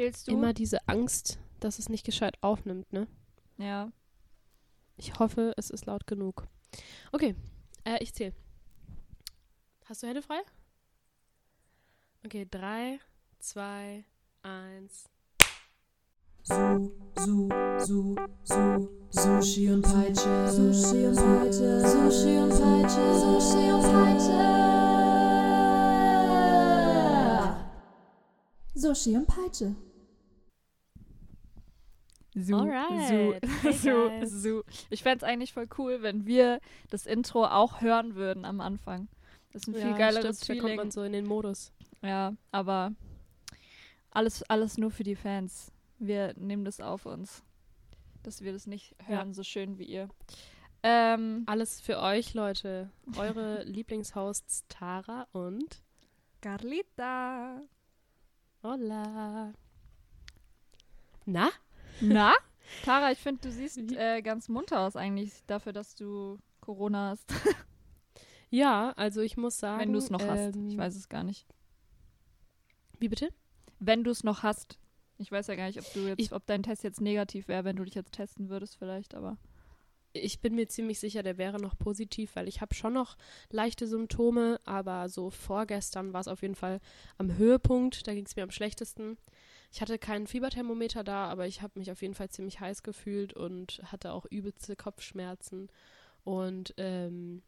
Zählst du? immer diese Angst, dass es nicht gescheit aufnimmt, ne? Ja. Ich hoffe, es ist laut genug. Okay, äh, ich zähle. Hast du Hände frei? Okay, drei, zwei, eins. Su, Su, Su, Su, Sushi und Peitsche. Sushi und Peitsche. Sushi und Peitsche. Sushi und Peitsche. Sushi und Peitsche. So, Alright. so, so, so. Ich fände es eigentlich voll cool, wenn wir das Intro auch hören würden am Anfang. Das ist ein viel Ja, geileres stimmt, Da kommt man Feeling. so in den Modus. Ja, aber alles, alles nur für die Fans. Wir nehmen das auf uns, dass wir das nicht Ja. hören, so schön wie ihr. Ähm, Alles für euch, Leute. Eure Lieblingshosts Tara und Carlita. Hola. Na? Na? Tara, ich finde, du siehst äh, ganz munter aus eigentlich dafür, dass du Corona hast. Ja, also ich muss sagen. Wenn du es noch hast. ähm, Ich weiß es gar nicht. Wie bitte? Wenn du es noch hast. Ich weiß ja gar nicht, ob du jetzt, Ich- ob dein Test jetzt negativ wäre, wenn du dich jetzt testen würdest, vielleicht, aber. Ich bin mir ziemlich sicher, der wäre noch positiv, weil ich habe schon noch leichte Symptome, aber so vorgestern war es auf jeden Fall am Höhepunkt. Da ging es mir am schlechtesten. Ich hatte kein Fieberthermometer da, aber ich habe mich auf jeden Fall ziemlich heiß gefühlt und hatte auch übelste Kopfschmerzen und ähm,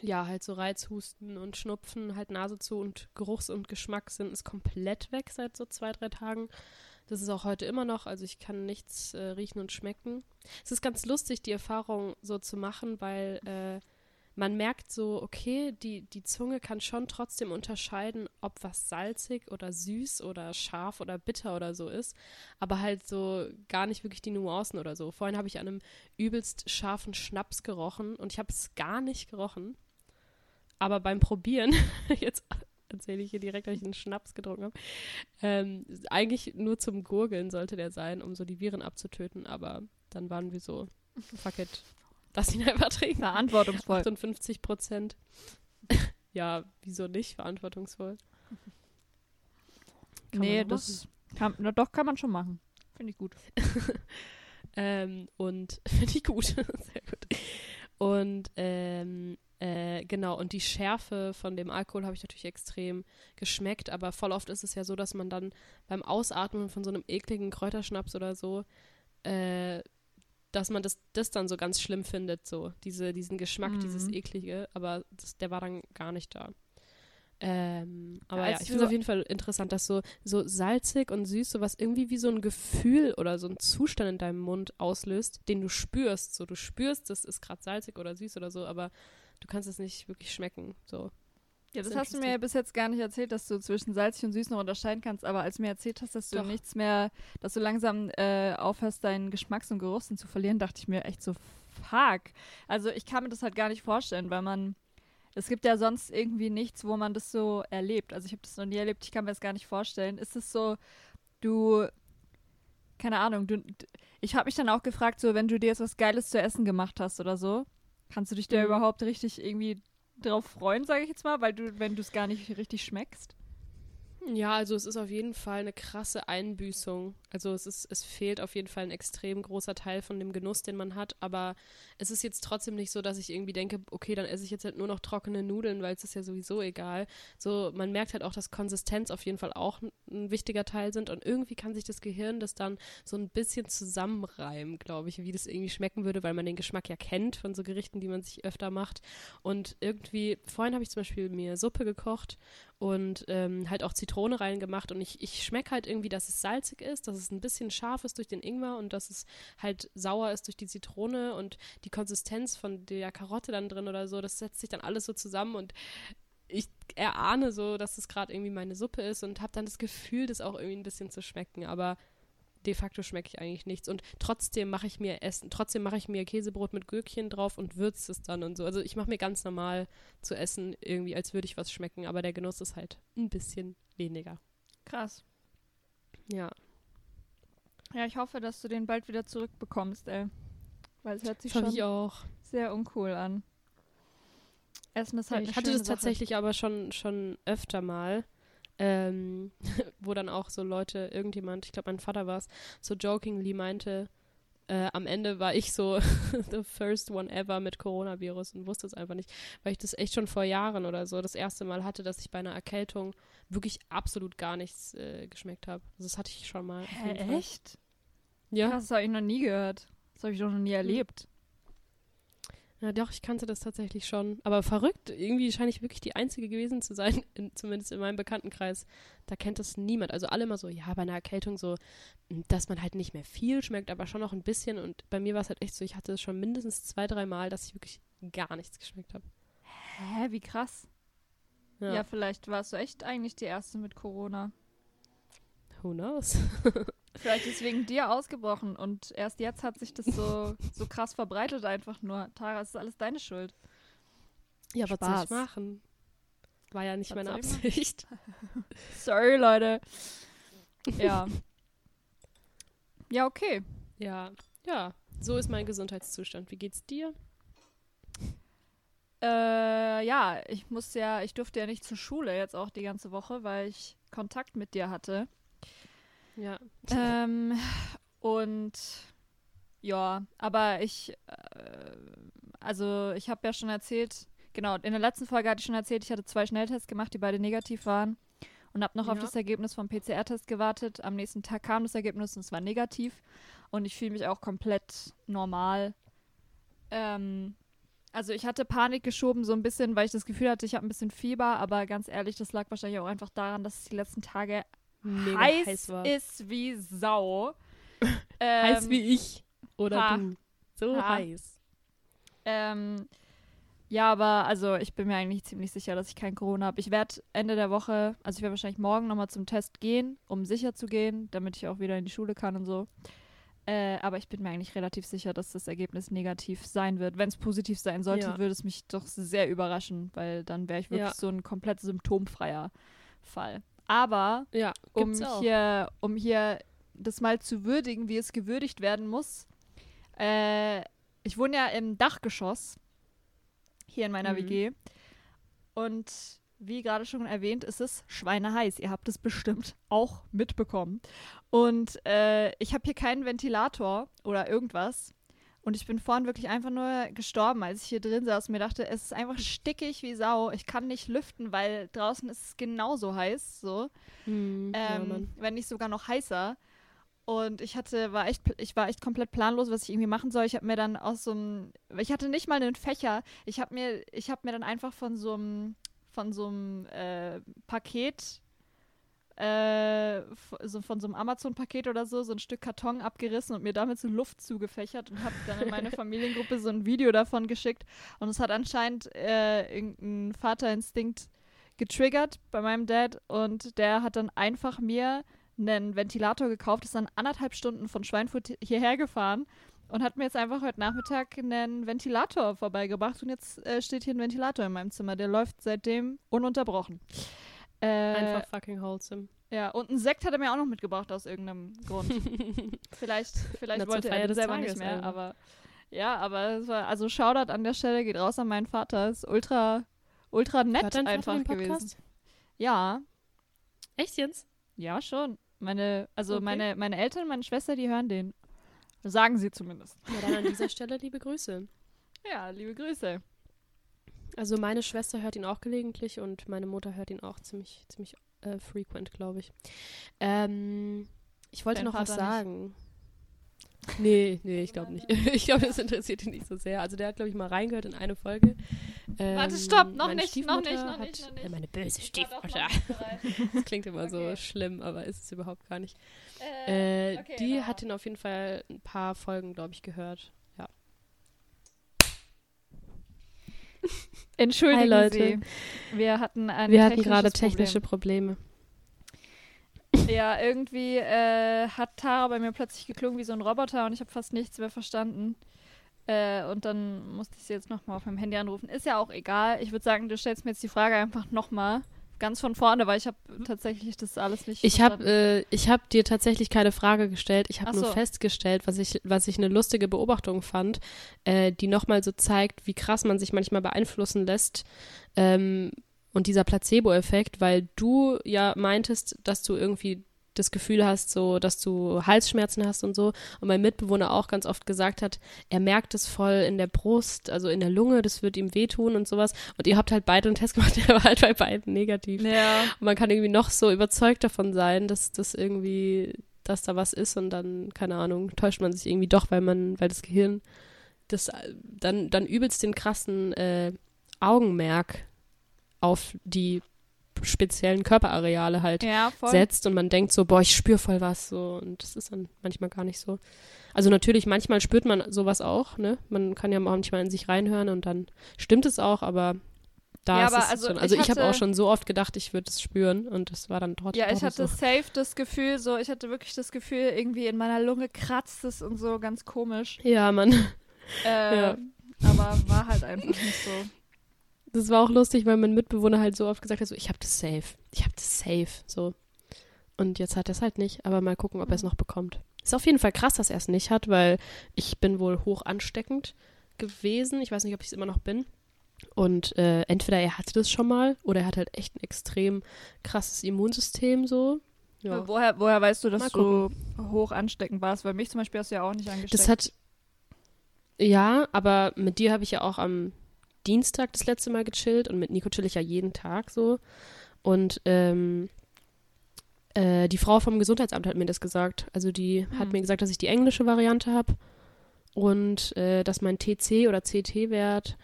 ja, halt so Reizhusten und Schnupfen, halt Nase zu und Geruchs- und Geschmackssinn ist komplett weg seit so zwei, drei Tagen. Das ist auch heute immer noch, also ich kann nichts äh, riechen und schmecken. Es ist ganz lustig, die Erfahrung so zu machen, weil äh, man merkt so, okay, die, die Zunge kann schon trotzdem unterscheiden, ob was salzig oder süß oder scharf oder bitter oder so ist, aber halt so gar nicht wirklich die Nuancen oder so. Vorhin habe ich an einem übelst scharfen Schnaps gerochen und ich habe es gar nicht gerochen. Aber beim Probieren, jetzt erzähle ich hier direkt, dass ich einen Schnaps getrunken habe, ähm, eigentlich nur zum Gurgeln sollte der sein, um so die Viren abzutöten, aber dann waren wir so, fuck it, lass ihn einfach trinken. Verantwortungsvoll. 58 Prozent. ja, wieso nicht verantwortungsvoll? Kann nee, doch das kann, na, doch kann man schon machen. Finde ich gut. Ähm, und finde ich gut. Sehr gut. Und ähm, äh, genau, und die Schärfe von dem Alkohol habe ich natürlich extrem geschmeckt, aber voll oft ist es ja so, dass man dann beim Ausatmen von so einem ekligen Kräuterschnaps oder so, äh, dass man das, das dann so ganz schlimm findet, so, diese, diesen Geschmack, Mhm. dieses eklige, aber das, der war dann gar nicht da. Ähm, aber Ja, ja, ich finde es auf jeden Fall interessant, dass so, so salzig und süß sowas irgendwie wie so ein Gefühl oder so ein Zustand in deinem Mund auslöst, den du spürst. So, du spürst, das ist gerade salzig oder süß oder so, aber du kannst es nicht wirklich schmecken. So. Ja, das hast du mir ja bis jetzt gar nicht erzählt, dass du zwischen salzig und süß noch unterscheiden kannst, aber als du mir erzählt hast, dass du Doch. nichts mehr, dass du langsam äh, aufhörst, deinen Geschmacks- und Geruchssinn zu verlieren, dachte ich mir echt so, fuck. Also ich kann mir das halt gar nicht vorstellen, weil man, es gibt ja sonst irgendwie nichts, wo man das so erlebt. Also ich habe das noch nie erlebt, ich kann mir das gar nicht vorstellen. Ist es so, du, keine Ahnung, du, ich habe mich dann auch gefragt, so wenn du dir jetzt was Geiles zu essen gemacht hast oder so, kannst du dich da Mhm. überhaupt richtig irgendwie drauf freuen, sage ich jetzt mal, weil du, wenn du es gar nicht richtig schmeckst. Ja, also es ist auf jeden Fall eine krasse Einbüßung. Also es ist, es fehlt auf jeden Fall ein extrem großer Teil von dem Genuss, den man hat. Aber es ist jetzt trotzdem nicht so, dass ich irgendwie denke, okay, dann esse ich jetzt halt nur noch trockene Nudeln, weil es ist ja sowieso egal. So, man merkt halt auch, dass Konsistenz auf jeden Fall auch ein, wichtiger Teil sind. Und irgendwie kann sich das Gehirn das dann so ein bisschen zusammenreimen, glaube ich, wie das irgendwie schmecken würde, weil man den Geschmack ja kennt von so Gerichten, die man sich öfter macht. Und irgendwie, vorhin habe ich zum Beispiel mir Suppe gekocht und ähm, halt auch Zitrone reingemacht und ich, ich schmecke halt irgendwie, dass es salzig ist, dass es ein bisschen scharf ist durch den Ingwer und dass es halt sauer ist durch die Zitrone und die Konsistenz von der Karotte dann drin oder so, das setzt sich dann alles so zusammen und ich erahne so, dass es gerade irgendwie meine Suppe ist und habe dann das Gefühl, das auch irgendwie ein bisschen zu schmecken, aber de facto schmecke ich eigentlich nichts und trotzdem mache ich mir Essen, trotzdem mache ich mir Käsebrot mit Gürkchen drauf und würze es dann und so. Also ich mache mir ganz normal zu essen irgendwie, als würde ich was schmecken, aber der Genuss ist halt ein bisschen weniger. Krass. Ja. Ja, ich hoffe, dass du den bald wieder zurückbekommst, ey. Weil es hört sich Fand schon ich auch. sehr uncool an. Essen ist halt ich eine hatte das Sache. tatsächlich aber schon, schon öfter mal. ähm, wo dann auch so Leute, irgendjemand, ich glaube mein Vater war es, so jokingly meinte, äh, am Ende war ich so the first one ever mit Coronavirus und wusste es einfach nicht, weil ich das echt schon vor Jahren oder so das erste Mal hatte, dass ich bei einer Erkältung wirklich absolut gar nichts äh, geschmeckt habe. Also das hatte ich schon mal. Hä, echt? Ja. Krass, das habe ich noch nie gehört. Das habe ich doch noch nie erlebt. Ja, doch, ich kannte das tatsächlich schon. Aber verrückt, irgendwie scheine ich wirklich die Einzige gewesen zu sein, in, zumindest in meinem Bekanntenkreis. Da kennt das niemand. Also alle immer so, ja, bei einer Erkältung so, m, dass man halt nicht mehr viel schmeckt, aber schon noch ein bisschen. Und bei mir war es halt echt so, ich hatte es schon mindestens zwei, drei Mal, dass ich wirklich gar nichts geschmeckt habe. Hä, wie krass. Ja. Ja. vielleicht warst du echt eigentlich die Erste mit Corona. Who knows? Vielleicht ist wegen dir ausgebrochen und erst jetzt hat sich das so, so krass verbreitet einfach nur. Tara, es ist alles deine Schuld. Ja, was soll ich machen? War ja nicht Was meine? Absicht. Sorry, Leute. Ja. ja, okay. Ja, ja. So ist mein Gesundheitszustand. Wie geht's dir? Äh, ja, ich musste ja, ich durfte ja nicht zur Schule jetzt auch die ganze Woche, weil ich Kontakt mit dir hatte. Ja. Ähm, und ja, aber ich, äh, also ich habe ja schon erzählt, genau, in der letzten Folge hatte ich schon erzählt, ich hatte zwei Schnelltests gemacht, die beide negativ waren und habe noch auf Ja. das Ergebnis vom PCR-Test gewartet. Am nächsten Tag kam das Ergebnis und es war negativ und ich fühle mich auch komplett normal. Ähm, also ich hatte Panik geschoben so ein bisschen, weil ich das Gefühl hatte, ich habe ein bisschen Fieber, aber ganz ehrlich, das lag wahrscheinlich auch einfach daran, dass es die letzten Tage Mega heiß, heiß war. ist wie Sau. heiß Ähm, wie ich. Oder ha. du. So Ha. heiß. Ähm, ja, aber also ich bin mir eigentlich ziemlich sicher, dass ich kein Corona habe. Ich werde Ende der Woche, also ich werde wahrscheinlich morgen nochmal zum Test gehen, um sicher zu gehen, damit ich auch wieder in die Schule kann und so. Äh, aber ich bin mir eigentlich relativ sicher, dass das Ergebnis negativ sein wird. Wenn es positiv sein sollte, Ja. würde es mich doch sehr überraschen, weil dann wäre ich wirklich Ja. so ein komplett symptomfreier Fall. Aber Ja, um hier, um hier das mal zu würdigen, wie es gewürdigt werden muss. Äh, ich wohne ja im Dachgeschoss hier in meiner Mhm. WG. Und wie gerade schon erwähnt, ist es schweineheiß. Ihr habt es bestimmt auch mitbekommen. Und äh, ich habe hier keinen Ventilator oder irgendwas. Und ich bin vorhin wirklich einfach nur gestorben, als ich hier drin saß und mir dachte, es ist einfach stickig wie Sau. Ich kann nicht lüften, weil draußen ist es genauso heiß. So Hm, ja, ähm, Mann. wenn nicht sogar noch heißer. Und ich hatte, war echt, ich war echt komplett planlos, was ich irgendwie machen soll. Ich habe mir dann aus so einem, ich hatte nicht mal einen Fächer. Ich habe mir, ich habe mir dann einfach von so einem, von so einem äh, Paket, äh, so von so einem Amazon-Paket oder so, so ein Stück Karton abgerissen und mir damit so Luft zugefächert und habe dann in meine Familiengruppe so ein Video davon geschickt. Und es hat anscheinend äh, irgendein Vaterinstinkt getriggert bei meinem Dad und der hat dann einfach mir einen Ventilator gekauft, ist dann anderthalb Stunden von Schweinfurt hierher gefahren und hat mir jetzt einfach heute Nachmittag einen Ventilator vorbeigebracht und jetzt äh, steht hier ein Ventilator in meinem Zimmer. Der läuft seitdem ununterbrochen. Äh, Einfach fucking wholesome. ja, und einen Sekt hat er mir auch noch mitgebracht aus irgendeinem Grund. vielleicht vielleicht wollte er des selber Tages nicht mehr, aber ja, aber es war, also Shoutout an der Stelle geht raus an meinen Vater. Ist ultra, ultra nett einfach gewesen. Ja, Echt jetzt? ja, schon. Meine, also Okay. meine, meine Eltern, meine Schwester, die hören den. Sagen sie zumindest. Ja, dann an dieser Stelle liebe Grüße. Ja, liebe Grüße. Also meine Schwester hört ihn auch gelegentlich und meine Mutter hört ihn auch ziemlich, ziemlich äh, frequent, glaube ich. Ähm, ich wollte Dein noch was Vater nicht? sagen. Nee, nee, ich glaube nicht. Ich glaube, das interessiert ihn nicht so sehr. Also der hat, glaube ich, mal reingehört in eine Folge. Ähm, Warte, stopp, noch nicht, noch nicht, noch nicht, noch nicht. Äh, meine böse Stiefmutter. nicht. Das klingt immer so Okay. schlimm, aber ist es überhaupt gar nicht. Äh, Äh, okay, die genau. hat ihn auf jeden Fall ein paar Folgen, glaube ich, gehört. Ja. Entschuldigen Hi, Leute. Sie. Wir hatten Wir hatten gerade technische Probleme. Problem. Ja, irgendwie äh, hat Tara bei mir plötzlich geklungen wie so ein Roboter und ich habe fast nichts mehr verstanden. Äh, und dann musste ich sie jetzt nochmal auf meinem Handy anrufen. Ist ja auch egal. Ich würde sagen, du stellst mir jetzt die Frage einfach nochmal ganz von vorne, weil ich habe tatsächlich das alles nicht Ich habe äh, ich hab dir tatsächlich keine Frage gestellt. Ich habe Ach nur so. festgestellt, was ich, was ich eine lustige Beobachtung fand, äh, die nochmal so zeigt, wie krass man sich manchmal beeinflussen lässt, ähm, Und dieser Placebo-Effekt, weil du ja meintest, dass du irgendwie das Gefühl hast, so, dass du Halsschmerzen hast und so. Und mein Mitbewohner auch ganz oft gesagt hat, er merkt es voll in der Brust, also in der Lunge, das wird ihm wehtun und sowas. Und ihr habt halt beide einen Test gemacht, der war halt bei beiden negativ. Ja. Und man kann irgendwie noch so überzeugt davon sein, dass das irgendwie, dass da was ist und dann, keine Ahnung, täuscht man sich irgendwie doch, weil man, weil das Gehirn das äh, dann, dann übelst den krassen äh, Augenmerk auf die speziellen Körperareale halt Ja, setzt und man denkt so, boah, ich spüre voll was so und das ist dann manchmal gar nicht so. Also natürlich, manchmal spürt man sowas auch, ne? Man kann ja manchmal in sich reinhören und dann stimmt es auch, aber da Ja, ist aber es also schon. Also ich ich, habe auch schon so oft gedacht, ich würde es spüren und das war dann trotzdem Ja, ich hatte so. safe das Gefühl, so, ich hatte wirklich das Gefühl, irgendwie in meiner Lunge kratzt es und so, ganz komisch. Ja, Mann. Äh, Ja. Aber war halt einfach nicht so. Das war auch lustig, weil mein Mitbewohner halt so oft gesagt hat, so, ich habe das safe. Ich habe das safe. So. Und jetzt hat er es halt nicht, aber mal gucken, ob er es noch bekommt. Ist auf jeden Fall krass, dass er es nicht hat, weil ich bin wohl hoch ansteckend gewesen. Ich weiß nicht, ob ich es immer noch bin. Und äh, entweder er hatte das schon mal oder er hat halt echt ein extrem krasses Immunsystem so. Ja. Woher, woher weißt du, dass du hoch ansteckend warst? Weil mich zum Beispiel hast du ja auch nicht angesteckt. Das hat. Ja, aber mit dir habe ich ja auch am Dienstag das letzte Mal gechillt und mit Nico chill ich ja jeden Tag so. Und ähm, äh, die Frau vom Gesundheitsamt hat mir das gesagt. Also die hat Hm. mir gesagt, dass ich die englische Variante habe und äh, dass mein TC oder CT-Wert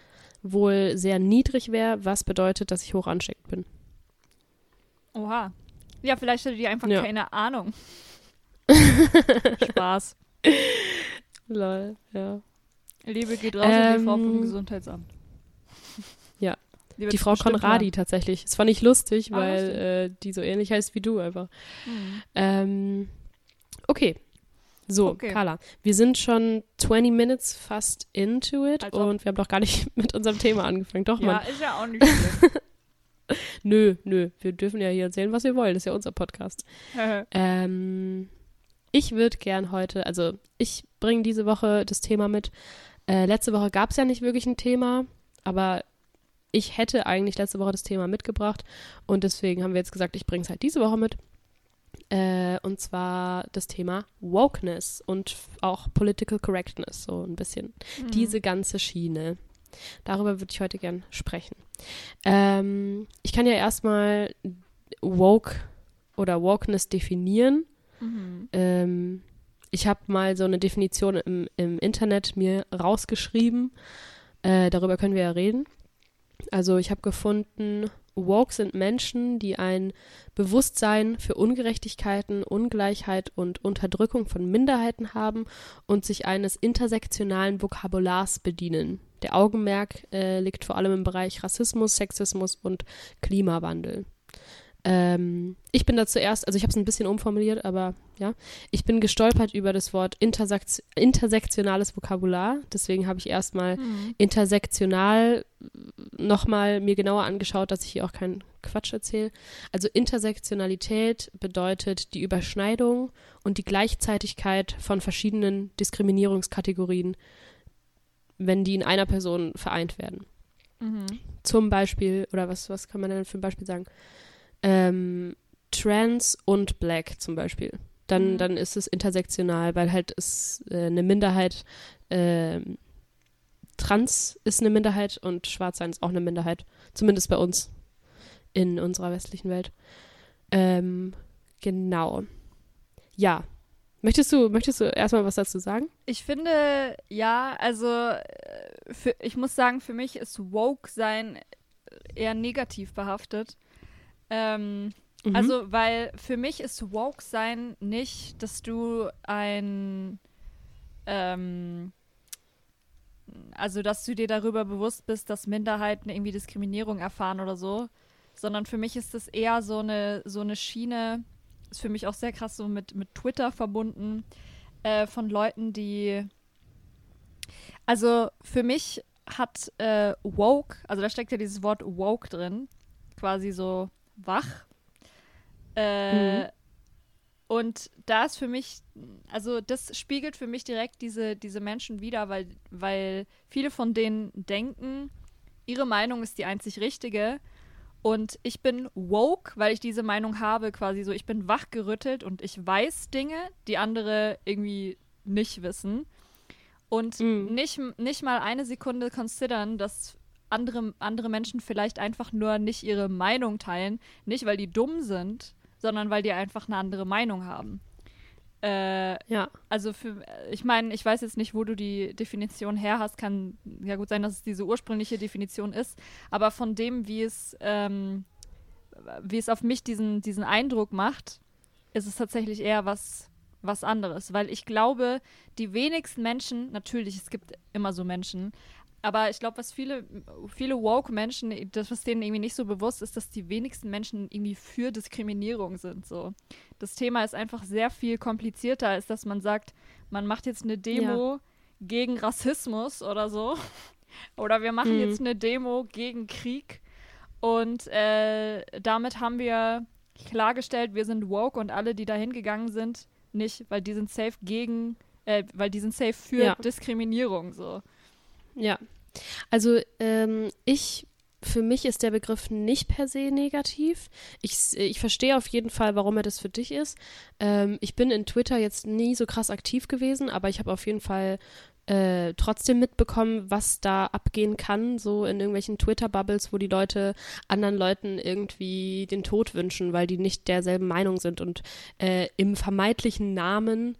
wohl sehr niedrig wäre, was bedeutet, dass ich hoch ansteckend bin. Oha. Ja, vielleicht hatte die einfach Ja. keine Ahnung. Spaß. Lol, ja. Liebe geht raus an die Frau vom Ähm, Gesundheitsamt. Die, Die Frau Konradi tatsächlich. Das fand ich lustig, Ah, weil äh, die so ähnlich heißt wie du einfach. hören. Hm. Ähm, okay. So, Okay. Carla, wir sind schon 20 Minutes fast into it Als ob. und wir haben doch gar nicht mit unserem Thema angefangen. Doch, Ja, Mann. ist ja auch nicht. Nö, nö. Wir dürfen ja hier erzählen, was wir wollen. Das ist ja unser Podcast. Ähm, ich würde gern heute, also ich bringe diese Woche das Thema mit. Äh, letzte Woche gab es ja nicht wirklich ein Thema, aber ich hätte eigentlich letzte Woche das Thema mitgebracht und deswegen haben wir jetzt gesagt, ich bringe es halt diese Woche mit. Äh, und zwar das Thema Wokeness und auch Political Correctness, so ein bisschen Hm. diese ganze Schiene. Darüber würde ich heute gern sprechen. Ähm, ich kann ja erstmal woke oder Wokeness definieren. Mhm. Ähm, ich habe mal so eine Definition im, im Internet mir rausgeschrieben. Äh, darüber können wir ja reden. Also ich habe gefunden, woke sind Menschen, die ein Bewusstsein für Ungerechtigkeiten, Ungleichheit und Unterdrückung von Minderheiten haben und sich eines intersektionalen Vokabulars bedienen. Der Augenmerk äh, liegt vor allem im Bereich Rassismus, Sexismus und Klimawandel. Ähm, ich bin da zuerst, also ich habe es ein bisschen umformuliert, aber ja, ich bin gestolpert über das Wort Intersekt intersektionales Vokabular. Deswegen habe ich erstmal Hm. intersektional nochmal mir genauer angeschaut, dass ich hier auch keinen Quatsch erzähle. Also Intersektionalität bedeutet die Überschneidung und die Gleichzeitigkeit von verschiedenen Diskriminierungskategorien, wenn die in einer Person vereint werden. Mhm. Zum Beispiel, oder was, was kann man denn für ein Beispiel sagen? Ähm, Trans und Black zum Beispiel. Dann, Mhm. dann ist es intersektional, weil halt es äh, eine Minderheit, ähm, Trans ist eine Minderheit und Schwarzsein ist auch eine Minderheit. Zumindest bei uns in unserer westlichen Welt. Ähm, genau. Ja. Möchtest du, möchtest du erstmal was dazu sagen? Ich finde, ja, also äh, für, ich muss sagen, für mich ist Woke sein eher negativ behaftet. Ähm, Mhm. Also, weil für mich ist Woke sein nicht, dass du ein, ähm, also dass du dir darüber bewusst bist, dass Minderheiten irgendwie Diskriminierung erfahren oder so, sondern für mich ist das eher so eine, so eine Schiene, ist für mich auch sehr krass so mit, mit Twitter verbunden, äh, von Leuten, die, also für mich hat äh, Woke, also da steckt ja dieses Wort Woke drin, quasi so wach. Äh, Mhm. Und da ist für mich, also das spiegelt für mich direkt diese, diese Menschen wider, weil, weil viele von denen denken, ihre Meinung ist die einzig richtige Und ich bin woke, weil ich diese Meinung habe, quasi so, ich bin wachgerüttelt und ich weiß Dinge, die andere irgendwie nicht wissen. Und Mhm. nicht, nicht mal eine Sekunde considern, dass andere, andere Menschen vielleicht einfach nur nicht ihre Meinung teilen. Nicht, weil die dumm sind, sondern weil die einfach eine andere Meinung haben. Äh, Ja. also für, ich meine, ich weiß jetzt nicht, wo du die Definition her hast. Kann ja gut sein, dass es diese ursprüngliche Definition ist. Aber von dem, wie es, ähm, wie es auf mich diesen, diesen Eindruck macht, ist es tatsächlich eher was, was anderes. Weil ich glaube, die wenigsten Menschen, natürlich, es gibt immer so Menschen, aber ich glaube, was viele, viele Woke-Menschen, das, was denen irgendwie nicht so bewusst ist, dass die wenigsten Menschen irgendwie für Diskriminierung sind. So. Das Thema ist einfach sehr viel komplizierter, als dass man sagt, man macht jetzt eine Demo gegen Rassismus oder so. Oder wir machen Mhm. jetzt eine Demo gegen Krieg. Und äh, damit haben wir klargestellt, wir sind woke und alle, die da hingegangen sind, nicht, weil die sind safe gegen, äh, weil die sind safe für Ja. Diskriminierung so. Ja. Also ähm, ich, für mich ist der Begriff nicht per se negativ. Ich, s- ich verstehe auf jeden Fall, warum er das für dich ist. Ähm, ich bin in Twitter jetzt nie so krass aktiv gewesen, aber ich habe auf jeden Fall äh, trotzdem mitbekommen, was da abgehen kann, so in irgendwelchen Twitter-Bubbles, wo die Leute anderen Leuten irgendwie den Tod wünschen, weil die nicht derselben Meinung sind und äh, im vermeintlichen Namen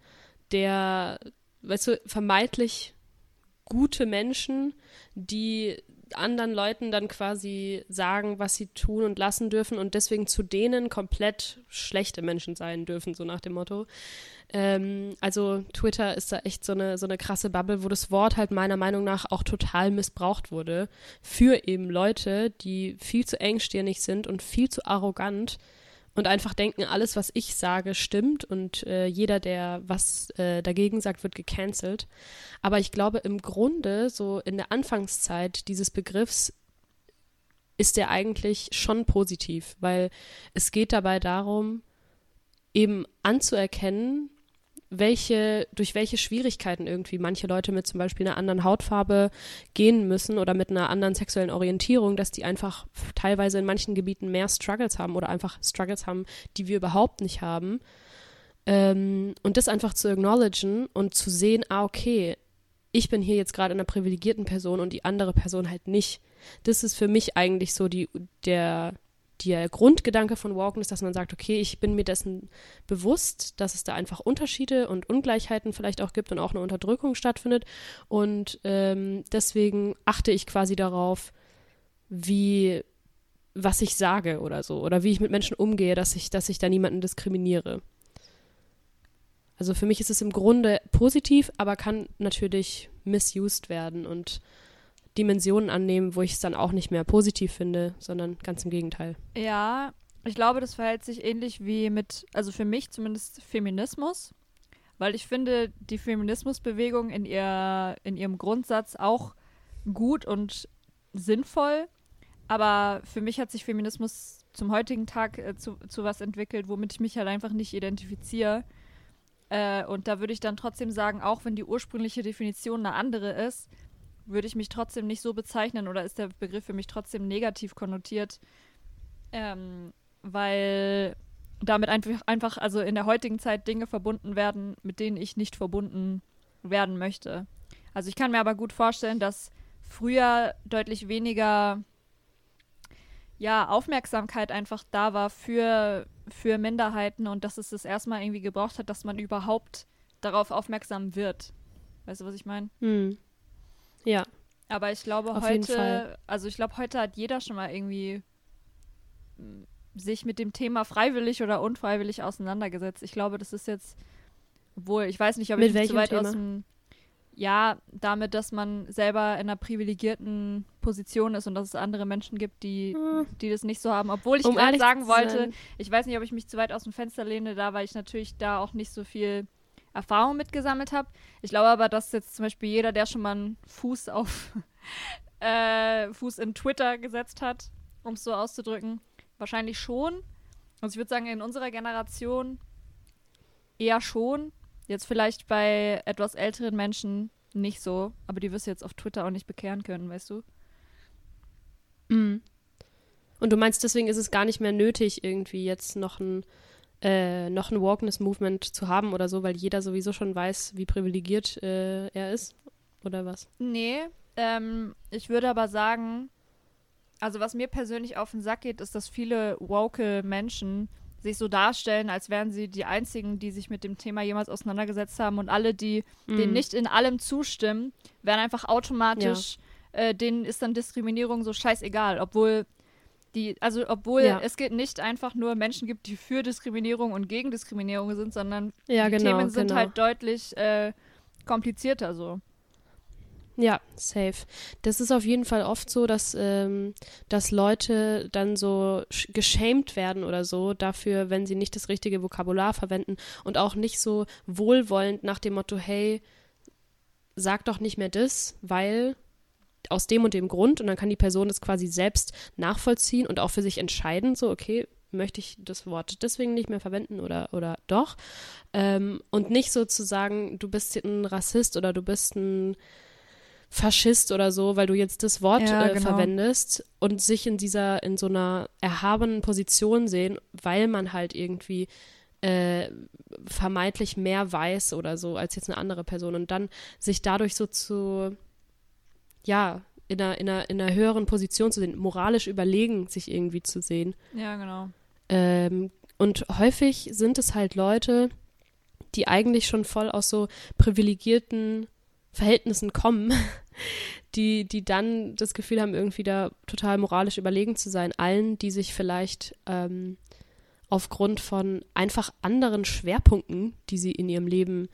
der, weißt du, vermeintlich gute Menschen, die anderen Leuten dann quasi sagen, was sie tun und lassen dürfen und deswegen zu denen komplett schlechte Menschen sein dürfen, so nach dem Motto. Ähm, also Twitter ist da echt so eine, so eine krasse Bubble, wo das Wort halt meiner Meinung nach auch total missbraucht wurde für eben Leute, die viel zu engstirnig sind und viel zu arrogant und einfach denken, alles, was ich sage, stimmt und äh, jeder, der was äh, dagegen sagt, wird gecancelt. Aber ich glaube, im Grunde, so in der Anfangszeit dieses Begriffs, ist der eigentlich schon positiv, weil es geht dabei darum, eben anzuerkennen, welche, durch welche Schwierigkeiten irgendwie manche Leute mit zum Beispiel einer anderen Hautfarbe gehen müssen oder mit einer anderen sexuellen Orientierung, dass die einfach teilweise in manchen Gebieten mehr Struggles haben oder einfach Struggles haben, die wir überhaupt nicht haben. Ähm, und das einfach zu acknowledgen und zu sehen, ah, okay, ich bin hier jetzt gerade in einer privilegierten Person und die andere Person halt nicht. Das ist für mich eigentlich so die, der, der Grundgedanke von Walken ist, dass man sagt, okay, ich bin mir dessen bewusst, dass es da einfach Unterschiede und Ungleichheiten vielleicht auch gibt und auch eine Unterdrückung stattfindet. Und ähm, deswegen achte ich quasi darauf, wie was ich sage oder so, oder wie ich mit Menschen umgehe, dass ich, dass ich da niemanden diskriminiere. Also für mich ist es im Grunde positiv, aber kann natürlich misused werden und Dimensionen annehmen, wo ich es dann auch nicht mehr positiv finde, sondern ganz im Gegenteil. Ja, ich glaube, das verhält sich ähnlich wie mit, also für mich zumindest Feminismus, weil ich finde die Feminismusbewegung in, ihr, in ihrem Grundsatz auch gut und sinnvoll, aber für mich hat sich Feminismus zum heutigen Tag äh, zu, zu was entwickelt, womit ich mich halt einfach nicht identifiziere. Äh, und da würde ich dann trotzdem sagen, auch wenn die ursprüngliche Definition eine andere ist, würde ich mich trotzdem nicht so bezeichnen oder ist der Begriff für mich trotzdem negativ konnotiert, ähm, weil damit einfach, einfach, also in der heutigen Zeit Dinge verbunden werden, mit denen ich nicht verbunden werden möchte. Also ich kann mir aber gut vorstellen, dass früher deutlich weniger ja, Aufmerksamkeit einfach da war für, für Minderheiten und dass es das erstmal irgendwie gebraucht hat, dass man überhaupt darauf aufmerksam wird. Weißt du, was ich meine? Hm. Ja, Aber ich glaube Auf heute, also ich glaube heute hat jeder schon mal irgendwie m, sich mit dem Thema freiwillig oder unfreiwillig auseinandergesetzt. Ich glaube, das ist jetzt, obwohl ich weiß nicht, ob Mit ich mich zu weit aus Thema? dem, ja, damit, dass man selber in einer privilegierten Position ist und dass es andere Menschen gibt, die, Hm. die das nicht so haben. Obwohl ich Um gerade sagen wollte, ich weiß nicht, ob ich mich zu weit aus dem Fenster lehne, da, weil ich natürlich da auch nicht so viel Erfahrung mitgesammelt habe. Ich glaube aber, dass jetzt zum Beispiel jeder, der schon mal einen Fuß auf äh, Fuß in Twitter gesetzt hat, um es so auszudrücken, wahrscheinlich schon. Also ich würde sagen, in unserer Generation eher schon. Jetzt vielleicht bei etwas älteren Menschen nicht so, aber die wirst du jetzt auf Twitter auch nicht bekehren können, weißt du? Mhm. Und du meinst, deswegen ist es gar nicht mehr nötig, irgendwie jetzt noch ein, äh, noch ein Wokeness-Movement zu haben oder so, weil jeder sowieso schon weiß, wie privilegiert äh, er ist? Oder was? Nee, ähm, ich würde aber sagen, also was mir persönlich auf den Sack geht, ist, dass viele woke Menschen sich so darstellen, als wären sie die einzigen, die sich mit dem Thema jemals auseinandergesetzt haben und alle, die denen Mhm. nicht in allem zustimmen, werden einfach automatisch, äh, denen ist dann Diskriminierung so scheißegal, obwohl die, also obwohl Ja. es geht nicht einfach nur Menschen gibt, die für Diskriminierung und gegen Diskriminierung sind, sondern Ja, die genau. Themen sind genau. halt deutlich äh, komplizierter so. Ja, safe. Das ist auf jeden Fall oft so, dass, ähm, dass Leute dann so sch- geschämt werden oder so dafür, wenn sie nicht das richtige Vokabular verwenden und auch nicht so wohlwollend nach dem Motto, hey, sag doch nicht mehr das, weil aus dem und dem Grund und dann kann die Person das quasi selbst nachvollziehen und auch für sich entscheiden, so, okay, möchte ich das Wort deswegen nicht mehr verwenden oder, oder doch. Ähm, und nicht so zu sagen, du bist ein Rassist oder du bist ein Faschist oder so, weil du jetzt das Wort Ja, äh, genau. verwendest und sich in dieser, in so einer erhabenen Position sehen, weil man halt irgendwie äh, vermeintlich mehr weiß oder so als jetzt eine andere Person und dann sich dadurch so zu, ja, in einer, in einer, in einer höheren Position zu sehen, moralisch überlegen sich irgendwie zu sehen. Ja, genau. Ähm, und häufig sind es halt Leute, die eigentlich schon voll aus so privilegierten Verhältnissen kommen, die, die dann das Gefühl haben, irgendwie da total moralisch überlegen zu sein, allen, die sich vielleicht ähm, aufgrund von einfach anderen Schwerpunkten, die sie in ihrem Leben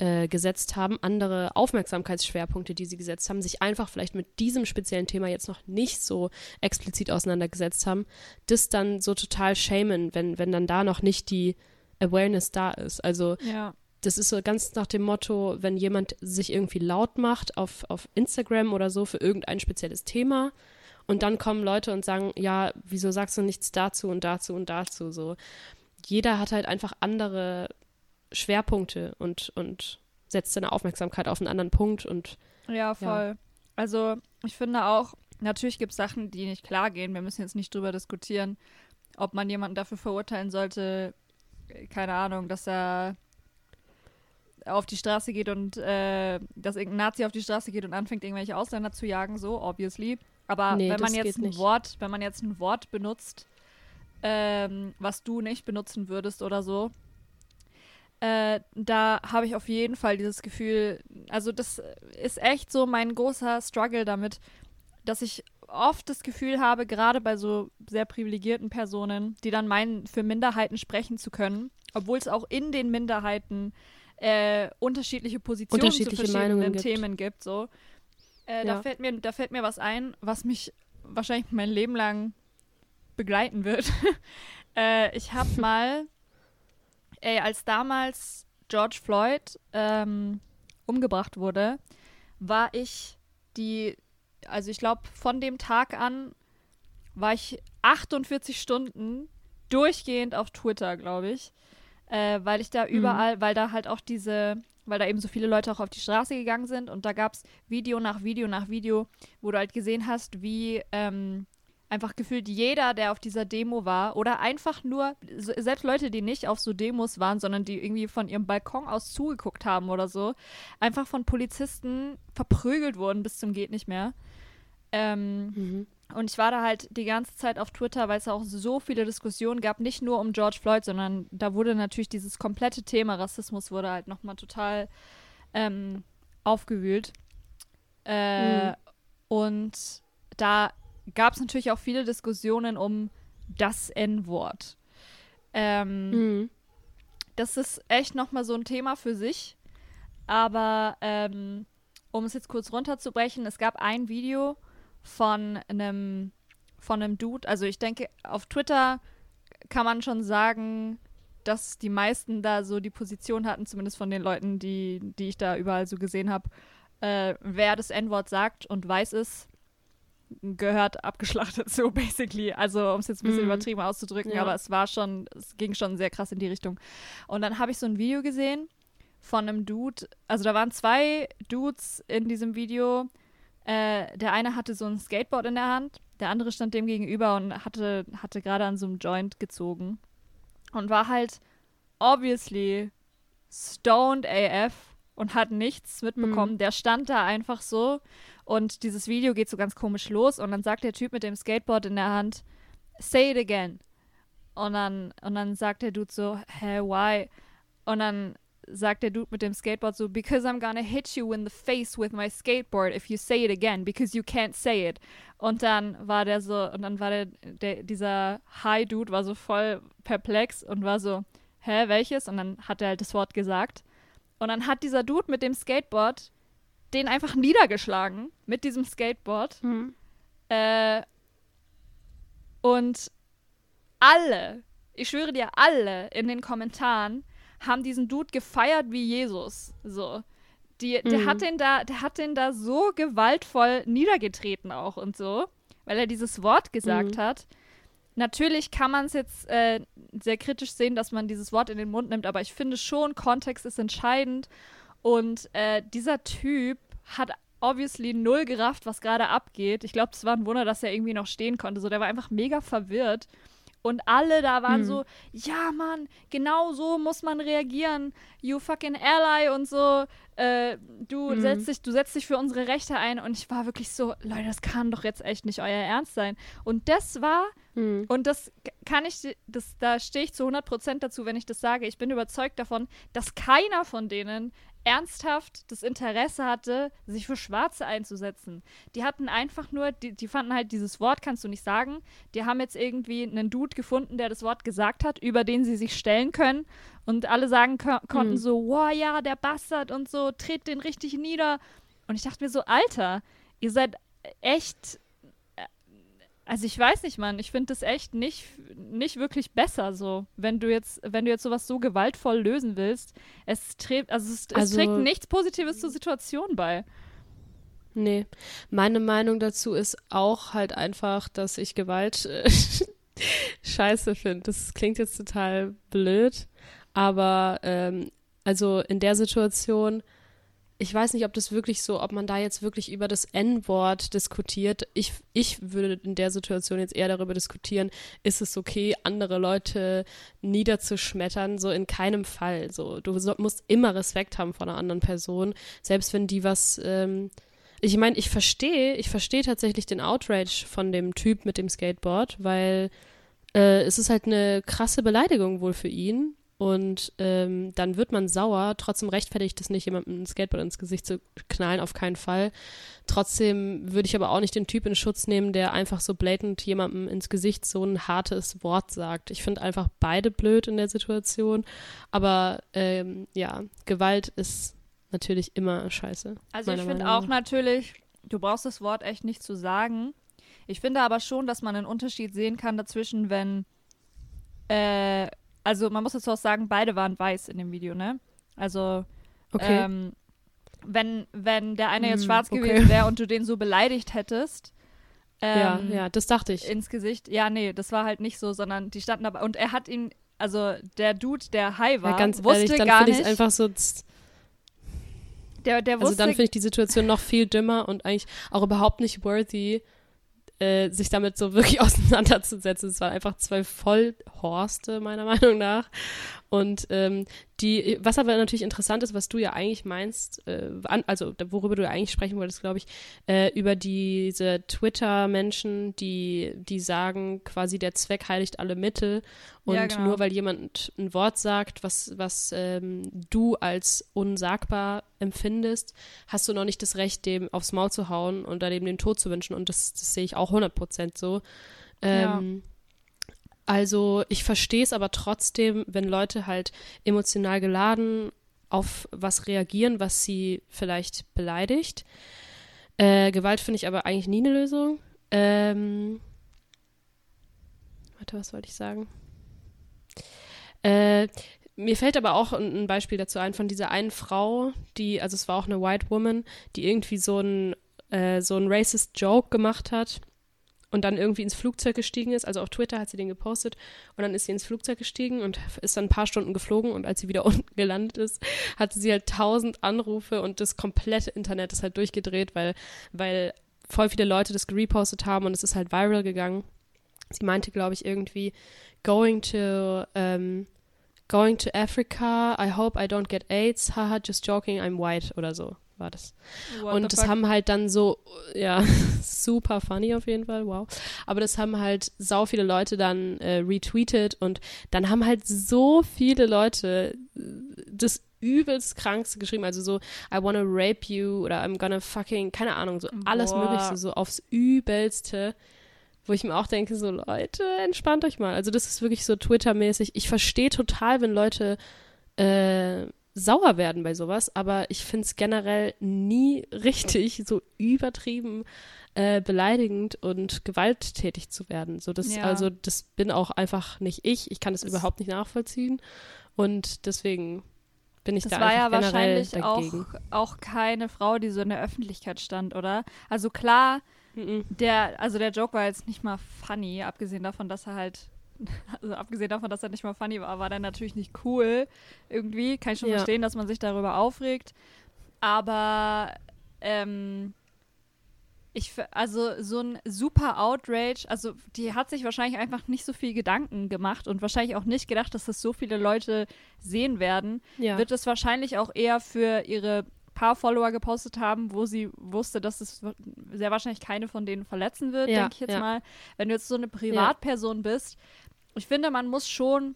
äh, gesetzt haben, andere Aufmerksamkeitsschwerpunkte, die sie gesetzt haben, sich einfach vielleicht mit diesem speziellen Thema jetzt noch nicht so explizit auseinandergesetzt haben, das dann so total shamen, wenn, wenn dann da noch nicht die Awareness da ist. Also Ja. das ist so ganz nach dem Motto, wenn jemand sich irgendwie laut macht auf, auf Instagram oder so für irgendein spezielles Thema und dann kommen Leute und sagen, ja, wieso sagst du nichts dazu und dazu und dazu so. Jeder hat halt einfach andere Schwerpunkte und, und setzt seine Aufmerksamkeit auf einen anderen Punkt und Ja, voll. Also, ich finde auch, natürlich gibt es Sachen, die nicht klar gehen. Wir müssen jetzt nicht drüber diskutieren, ob man jemanden dafür verurteilen sollte, äh, keine Ahnung, dass er auf die Straße geht und äh, dass irgendein Nazi auf die Straße geht und anfängt, irgendwelche Ausländer zu jagen, so, obviously. Aber Nee, wenn man jetzt ein nicht. Wort, wenn man jetzt ein Wort benutzt, ähm, was du nicht benutzen würdest oder so, äh, da habe ich auf jeden Fall dieses Gefühl, also das ist echt so mein großer Struggle damit, dass ich oft das Gefühl habe, gerade bei so sehr privilegierten Personen, die dann meinen, für Minderheiten sprechen zu können, obwohl es auch in den Minderheiten äh, unterschiedliche Positionen Unterschiedliche zu verschiedenen Meinungen gibt. Themen gibt. So. Äh, Ja. da, fällt mir, da fällt mir was ein, was mich wahrscheinlich mein Leben lang begleiten wird. äh, ich habe mal, ey, als damals George Floyd ähm, umgebracht wurde, war ich die, also ich glaube, von dem Tag an war ich 48 Stunden durchgehend auf Twitter, glaube ich. Äh, weil ich da überall, weil da halt auch diese, weil da eben so viele Leute auch auf die Straße gegangen sind und da gab es Video nach Video nach Video, wo du halt gesehen hast, wie ähm, einfach gefühlt jeder, der auf dieser Demo war, oder einfach nur, selbst Leute, die nicht auf so Demos waren, sondern die irgendwie von ihrem Balkon aus zugeguckt haben oder so, einfach von Polizisten verprügelt wurden bis zum geht nicht mehr. Ähm, und ich war da halt die ganze Zeit auf Twitter, weil es auch so viele Diskussionen gab, nicht nur um George Floyd, sondern da wurde natürlich dieses komplette Thema Rassismus wurde halt nochmal total ähm, aufgewühlt. Äh, Mhm. Und da gab es natürlich auch viele Diskussionen um das N-Wort. Ähm, Mhm. das ist echt nochmal so ein Thema für sich. Aber ähm, um es jetzt kurz runterzubrechen, es gab ein Video von einem von einem Dude. Also ich denke, auf Twitter kann man schon sagen, dass die meisten da so die Position hatten, zumindest von den Leuten, die, die ich da überall so gesehen habe, äh, wer das N-Wort sagt und weiß es, gehört abgeschlachtet, so basically. Also, um es jetzt ein bisschen Mhm. übertrieben auszudrücken, Ja. aber es war schon, es ging schon sehr krass in die Richtung. Und dann habe ich so ein Video gesehen von einem Dude, also da waren zwei Dudes in diesem Video. Äh, der eine hatte so ein Skateboard in der Hand, der andere stand dem gegenüber und hatte, hatte gerade an so einem Joint gezogen. Und war halt obviously stoned AF und hat nichts mitbekommen. Mhm. Der stand da einfach so und dieses Video geht so ganz komisch los und dann sagt der Typ mit dem Skateboard in der Hand, say it again. Und dann, und dann sagt der Dude so, hä, why? Und dann sagt der Dude mit dem Skateboard so, because I'm gonna hit you in the face with my skateboard if you say it again, because you can't say it. Und dann war der so, und dann war der, der dieser High-Dude war so voll perplex und war so, hä, welches? Und dann hat er halt das Wort gesagt. Und dann hat dieser Dude mit dem Skateboard den einfach niedergeschlagen mit diesem Skateboard. Mhm. Äh, und alle, ich schwöre dir, alle in den Kommentaren haben diesen Dude gefeiert wie Jesus. So. Die, der, Mhm. hat den da, der hat den da so gewaltvoll niedergetreten auch und so, weil er dieses Wort gesagt Mhm. hat. Natürlich kann man es jetzt äh, sehr kritisch sehen, dass man dieses Wort in den Mund nimmt, aber ich finde schon, Kontext ist entscheidend. Und äh, dieser Typ hat obviously null gerafft, was gerade abgeht. Ich glaube, es war ein Wunder, dass er irgendwie noch stehen konnte. So, der war einfach mega verwirrt. Und alle da waren Mhm. so, ja, Mann, genau so muss man reagieren. You fucking ally und so. Äh, du Mhm. setzt dich, du setzt dich für unsere Rechte ein. Und ich war wirklich so, Leute, das kann doch jetzt echt nicht euer Ernst sein. Und das war Mhm. und das kann ich, das, da stehe ich zu 100% dazu, wenn ich das sage. Ich bin überzeugt davon, dass keiner von denen ernsthaft das Interesse hatte, sich für Schwarze einzusetzen. Die hatten einfach nur, die, die fanden halt, dieses Wort kannst du nicht sagen. Die haben jetzt irgendwie einen Dude gefunden, der das Wort gesagt hat, über den sie sich stellen können. Und alle sagen ko konnten Mhm. so, wow, ja, der Bastard und so, tritt den richtig nieder. Und ich dachte mir so, Alter, ihr seid echt also ich weiß nicht, Mann. Ich finde das echt nicht, nicht wirklich besser so, wenn du jetzt, wenn du jetzt sowas so gewaltvoll lösen willst. Es trägt, also es, es Also- trägt nichts Positives zur Situation bei. Nee. Meine Meinung dazu ist auch halt einfach, dass ich Gewalt äh, scheiße finde. Das klingt jetzt total blöd, aber ähm, also in der Situation, ich weiß nicht, ob das wirklich so, ob man da jetzt wirklich über das N-Wort diskutiert. Ich, ich würde in der Situation jetzt eher darüber diskutieren, ist es okay, andere Leute niederzuschmettern? So in keinem Fall. So, du so, musst immer Respekt haben vor einer anderen Person, selbst wenn die was ähm, ich meine, ich verstehe, ich verstehe tatsächlich den Outrage von dem Typ mit dem Skateboard, weil äh, es ist halt eine krasse Beleidigung wohl für ihn. Und ähm, dann wird man sauer. Trotzdem rechtfertigt es nicht, jemandem ein Skateboard ins Gesicht zu knallen, auf keinen Fall. Trotzdem würde ich aber auch nicht den Typ in Schutz nehmen, der einfach so blatant jemandem ins Gesicht so ein hartes Wort sagt. Ich finde einfach beide blöd in der Situation. Aber ähm, ja, Gewalt ist natürlich immer scheiße. Also ich finde auch natürlich, du brauchst das Wort echt nicht zu sagen. Ich finde aber schon, dass man einen Unterschied sehen kann dazwischen, wenn, äh, also man muss jetzt auch sagen, beide waren weiß in dem Video, ne? Also Okay. ähm, wenn, wenn der eine jetzt Hm, schwarz okay. gewesen wäre und du den so beleidigt hättest, ja, ähm, ja, das dachte ich. ins Gesicht. Ja, nee, das war halt nicht so, sondern die standen dabei. Und er hat ihn, also der Dude, der high war, ja, ganz wusste ehrlich, dann gar nicht. es einfach so. der, der Also wusste, dann finde ich die Situation noch viel dümmer und eigentlich auch überhaupt nicht worthy, äh, sich damit so wirklich auseinanderzusetzen. Es waren einfach zwei Vollhorste, meiner Meinung nach. Und ähm, die, was aber natürlich interessant ist, was du ja eigentlich meinst, äh, an, also worüber du eigentlich sprechen wolltest, glaube ich, äh, über diese Twitter-Menschen, die, die sagen, quasi der Zweck heiligt alle Mittel. Und Ja, genau. nur weil jemand ein Wort sagt, was, was ähm, du als unsagbar empfindest, hast du noch nicht das Recht, dem aufs Maul zu hauen und dem den Tod zu wünschen. Und das, das sehe ich auch 100% so. Ähm, Also ich verstehe es aber trotzdem, wenn Leute halt emotional geladen auf was reagieren, was sie vielleicht beleidigt. Äh, Gewalt finde ich aber eigentlich nie eine Lösung. Ähm, warte, was wollte ich sagen? Äh, mir fällt aber auch ein, Beispiel dazu ein von dieser einen Frau, die, also es war auch eine White Woman, die irgendwie so ein äh, so ein racist Joke gemacht hat und dann irgendwie ins Flugzeug gestiegen ist. Also auf Twitter hat sie den gepostet und dann ist sie ins Flugzeug gestiegen und ist dann ein paar Stunden geflogen und als sie wieder unten gelandet ist, hatte sie halt tausend Anrufe und das komplette Internet ist halt durchgedreht, weil, weil voll viele Leute das gerepostet haben und es ist halt viral gegangen. Sie meinte, glaube ich, irgendwie going to ähm, going to Africa. I hope I don't get AIDS. Haha, just joking. I'm white oder so war das. What und das haben halt dann so, ja, super funny auf jeden Fall, wow. Aber das haben halt sau viele Leute dann äh, retweetet und dann haben halt so viele Leute äh, das übelst krankste geschrieben, also so I wanna rape you oder I'm gonna fucking, keine Ahnung, so alles Boah. mögliche, so aufs übelste. Wo ich mir auch denke, so Leute, entspannt euch mal. Also das ist wirklich so Twitter-mäßig. Ich verstehe total, wenn Leute äh, sauer werden bei sowas, aber ich finde es generell nie richtig, so übertrieben äh, beleidigend und gewalttätig zu werden. So das, Ja. also das bin auch einfach nicht ich. Ich kann das Das- überhaupt nicht nachvollziehen. Und deswegen bin ich Das da war ja wahrscheinlich auch, dagegen. auch keine Frau, die so in der Öffentlichkeit stand, oder? Also klar, Mhm. der, also der Joke war jetzt nicht mal funny, abgesehen davon, dass er halt, also abgesehen davon, dass er nicht mal funny war, war der natürlich nicht cool. Irgendwie kann ich schon Ja. verstehen, dass man sich darüber aufregt. Aber ähm, ich, also so ein super Outrage, also die hat sich wahrscheinlich einfach nicht so viel Gedanken gemacht und wahrscheinlich auch nicht gedacht, dass das so viele Leute sehen werden Ja. wird es wahrscheinlich auch eher für ihre paar Follower gepostet haben, wo sie wusste, dass es sehr wahrscheinlich keine von denen verletzen wird, Ja, denke ich jetzt ja. mal. Wenn du jetzt so eine Privatperson bist, ich finde, man muss schon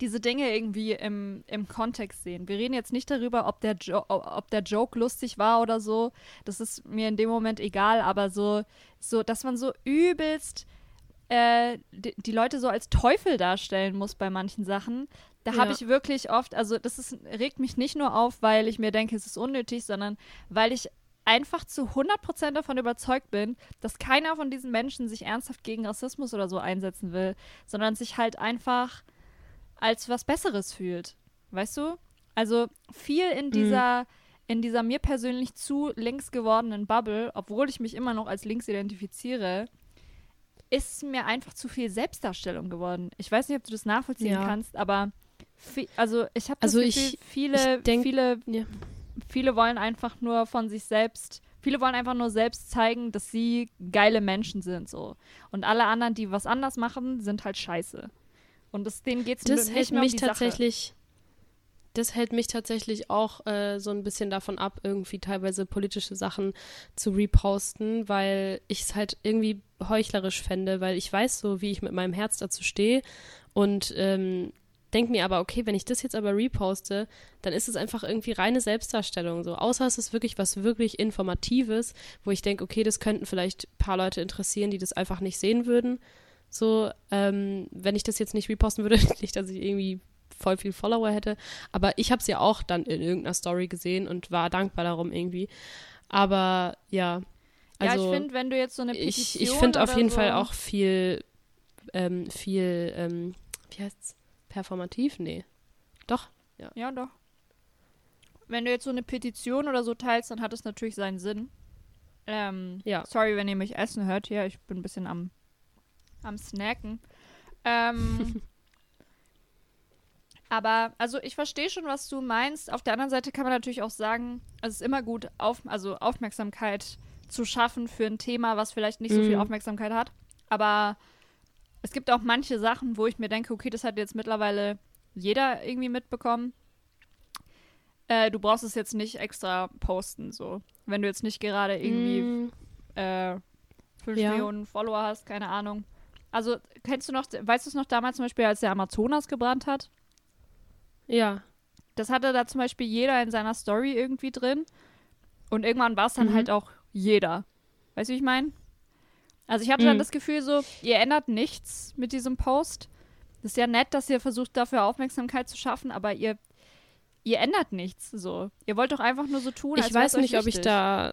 diese Dinge irgendwie im, im Kontext sehen. Wir reden jetzt nicht darüber, ob der, jo ob der Joke lustig war oder so. Das ist mir in dem Moment egal, aber so, so dass man so übelst äh, die, die Leute so als Teufel darstellen muss bei manchen Sachen. Da habe Ja. ich wirklich oft, also das ist, regt mich nicht nur auf, weil ich mir denke, es ist unnötig, sondern weil ich einfach zu 100% davon überzeugt bin, dass keiner von diesen Menschen sich ernsthaft gegen Rassismus oder so einsetzen will, sondern sich halt einfach als was Besseres fühlt. Weißt du? Also viel in dieser, in dieser mir persönlich zu links gewordenen Bubble, obwohl ich mich immer noch als links identifiziere, ist mir einfach zu viel Selbstdarstellung geworden. Ich weiß nicht, ob du das nachvollziehen Ja. kannst, aber also ich habe das Also Gefühl, ich- viele, ich denk- viele, Ja. Viele wollen einfach nur von sich selbst, viele wollen einfach nur selbst zeigen, dass sie geile Menschen sind so. Und alle anderen, die was anders machen, sind halt scheiße. Und das, denen geht es Das nicht hält mehr um mich die Sache. tatsächlich, das hält mich tatsächlich auch äh, so ein bisschen davon ab, irgendwie teilweise politische Sachen zu reposten, weil ich es halt irgendwie heuchlerisch fände, weil ich weiß so, wie ich mit meinem Herz dazu stehe und ähm, denke mir aber, okay, wenn ich das jetzt aber reposte, dann ist es einfach irgendwie reine Selbstdarstellung so. Außer es ist wirklich was wirklich Informatives, wo ich denke, okay, das könnten vielleicht ein paar Leute interessieren, die das einfach nicht sehen würden. So, ähm, wenn ich das jetzt nicht reposten würde, nicht, dass ich irgendwie voll viel Follower hätte, aber ich habe es ja auch dann in irgendeiner Story gesehen und war dankbar darum irgendwie. Aber ja, also ja, ich finde, wenn du jetzt so eine ich, Petition ich finde auf jeden so, Fall auch viel, ähm, viel, ähm, wie heißt's? Performativ? Nee. Doch. Ja, doch. Wenn du jetzt so eine Petition oder so teilst, dann hat es natürlich seinen Sinn. Ähm, Ja. Sorry, wenn ihr mich essen hört hier. Ich bin ein bisschen am, am Snacken. Ähm, aber, also ich verstehe schon, was du meinst. Auf der anderen Seite kann man natürlich auch sagen, es ist immer gut, auf, also Aufmerksamkeit zu schaffen für ein Thema, was vielleicht nicht so viel Mhm. Aufmerksamkeit hat. Aber es gibt auch manche Sachen, wo ich mir denke, okay, das hat jetzt mittlerweile jeder irgendwie mitbekommen. Äh, du brauchst es jetzt nicht extra posten, so. Wenn du jetzt nicht gerade irgendwie Mm, äh, 5 Ja. Millionen Follower hast, keine Ahnung. Also, kennst du noch, weißt du es noch damals zum Beispiel, als der Amazonas gebrannt hat? ja. Das hatte da zum Beispiel jeder in seiner Story irgendwie drin. Und irgendwann war es dann Mhm. halt auch jeder. Weißt du, wie ich meine? Also ich hatte dann Mhm. das Gefühl so, ihr ändert nichts mit diesem Post. Das ist ja nett, dass ihr versucht, dafür Aufmerksamkeit zu schaffen, aber ihr, ihr ändert nichts so. Ihr wollt doch einfach nur so tun, als Ich weiß nicht, euch ob ich wichtig. da.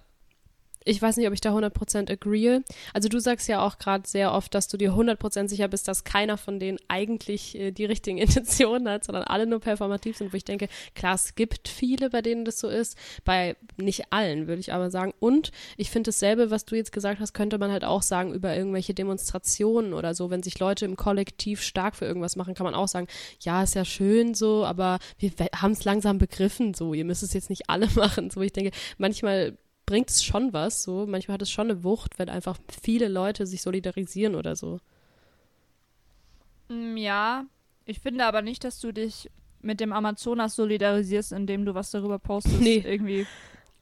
Ich weiß nicht, ob ich da 100% agree. Also du sagst ja auch gerade sehr oft, dass du dir 100% sicher bist, dass keiner von denen eigentlich äh, die richtigen Intentionen hat, sondern alle nur performativ sind, wo ich denke, klar, es gibt viele, bei denen das so ist, bei nicht allen, würde ich aber sagen. Und ich finde dasselbe, was du jetzt gesagt hast, könnte man halt auch sagen über irgendwelche Demonstrationen oder so, wenn sich Leute im Kollektiv stark für irgendwas machen, kann man auch sagen, ja, ist ja schön so, aber wir haben es langsam begriffen, so, ihr müsst es jetzt nicht alle machen. So, ich denke, manchmal bringt es schon was, so. Manchmal hat es schon eine Wucht, wenn einfach viele Leute sich solidarisieren oder so. Mm, Ja, ich finde aber nicht, dass du dich mit dem Amazonas solidarisierst, indem du was darüber postest. Nee. Irgendwie.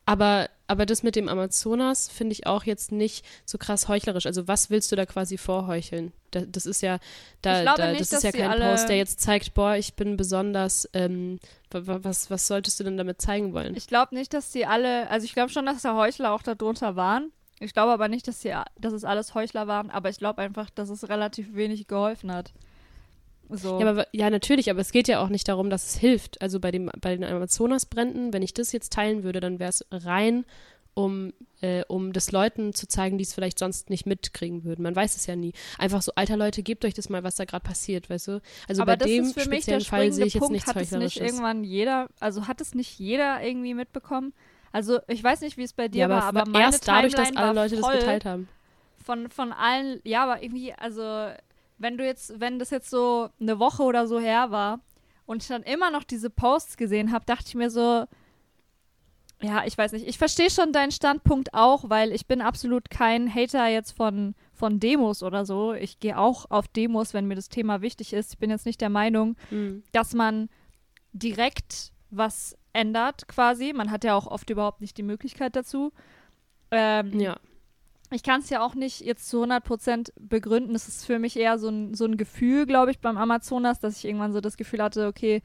Aber, aber das mit dem Amazonas finde ich auch jetzt nicht so krass heuchlerisch. Also was willst du da quasi vorheucheln? Da, das ist ja, da, da, nicht, das ist ja sie kein Post, der jetzt zeigt, boah, ich bin besonders, ähm, wa- wa- was, was solltest du denn damit zeigen wollen? Ich glaube nicht, dass die alle, also ich glaube schon, dass da Heuchler auch darunter waren. Ich glaube aber nicht, dass, die, dass es alles Heuchler waren, aber ich glaube einfach, dass es relativ wenig geholfen hat. So. Ja, aber, ja, natürlich, aber es geht ja auch nicht darum, dass es hilft. Also bei, dem, bei den Amazonasbränden, wenn ich das jetzt teilen würde, dann wäre es rein, um, äh, um das Leuten zu zeigen, die es vielleicht sonst nicht mitkriegen würden. Man weiß es ja nie. Einfach so, alter Leute, gebt euch das mal, was da gerade passiert, weißt du? Also aber bei das dem ist für mich der speziellen Fall sehe ich jetzt Punkt. nichts Hat es nicht irgendwann jeder, also hat es nicht jeder irgendwie mitbekommen? Also ich weiß nicht, wie es bei dir Ja, war, aber, aber meine erst dadurch, dass Timeline alle Leute das geteilt haben. von, von allen, ja, aber irgendwie, also wenn du jetzt, wenn das jetzt so eine Woche oder so her war und ich dann immer noch diese Posts gesehen habe, dachte ich mir so, ja, ich weiß nicht, ich verstehe schon deinen Standpunkt auch, weil ich bin absolut kein Hater jetzt von, von Demos oder so. Ich gehe auch auf Demos, wenn mir das Thema wichtig ist. Ich bin jetzt nicht der Meinung, Mhm. dass man direkt was ändert quasi. Man hat ja auch oft überhaupt nicht die Möglichkeit dazu. Ähm, Ja. Ich kann es ja auch nicht jetzt zu 100% begründen. Es ist für mich eher so ein, so ein Gefühl, glaube ich, beim Amazonas, dass ich irgendwann so das Gefühl hatte, okay,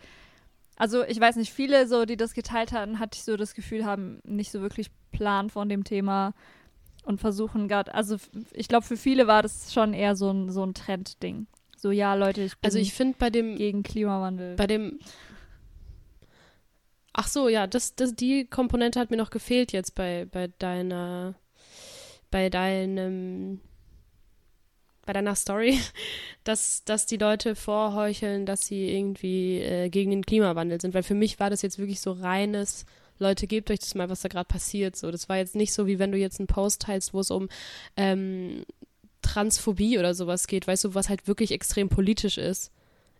also ich weiß nicht, viele so, die das geteilt hatten, hatte ich so das Gefühl, haben nicht so wirklich Plan von dem Thema und versuchen gerade, also ich glaube, für viele war das schon eher so ein, so ein Trendding. So, ja, Leute, ich bin Also ich finde bei dem, gegen Klimawandel. bei dem Ach so, ja, das, das, die Komponente hat mir noch gefehlt jetzt bei, bei deiner, bei deinem, bei deiner Story, dass, dass die Leute vorheucheln, dass sie irgendwie äh, gegen den Klimawandel sind. Weil für mich war das jetzt wirklich so reines, Leute, gebt euch das mal, was da gerade passiert. So, das war jetzt nicht so, wie wenn du jetzt einen Post teilst, wo es um ähm, Transphobie oder sowas geht, weißt du, was halt wirklich extrem politisch ist.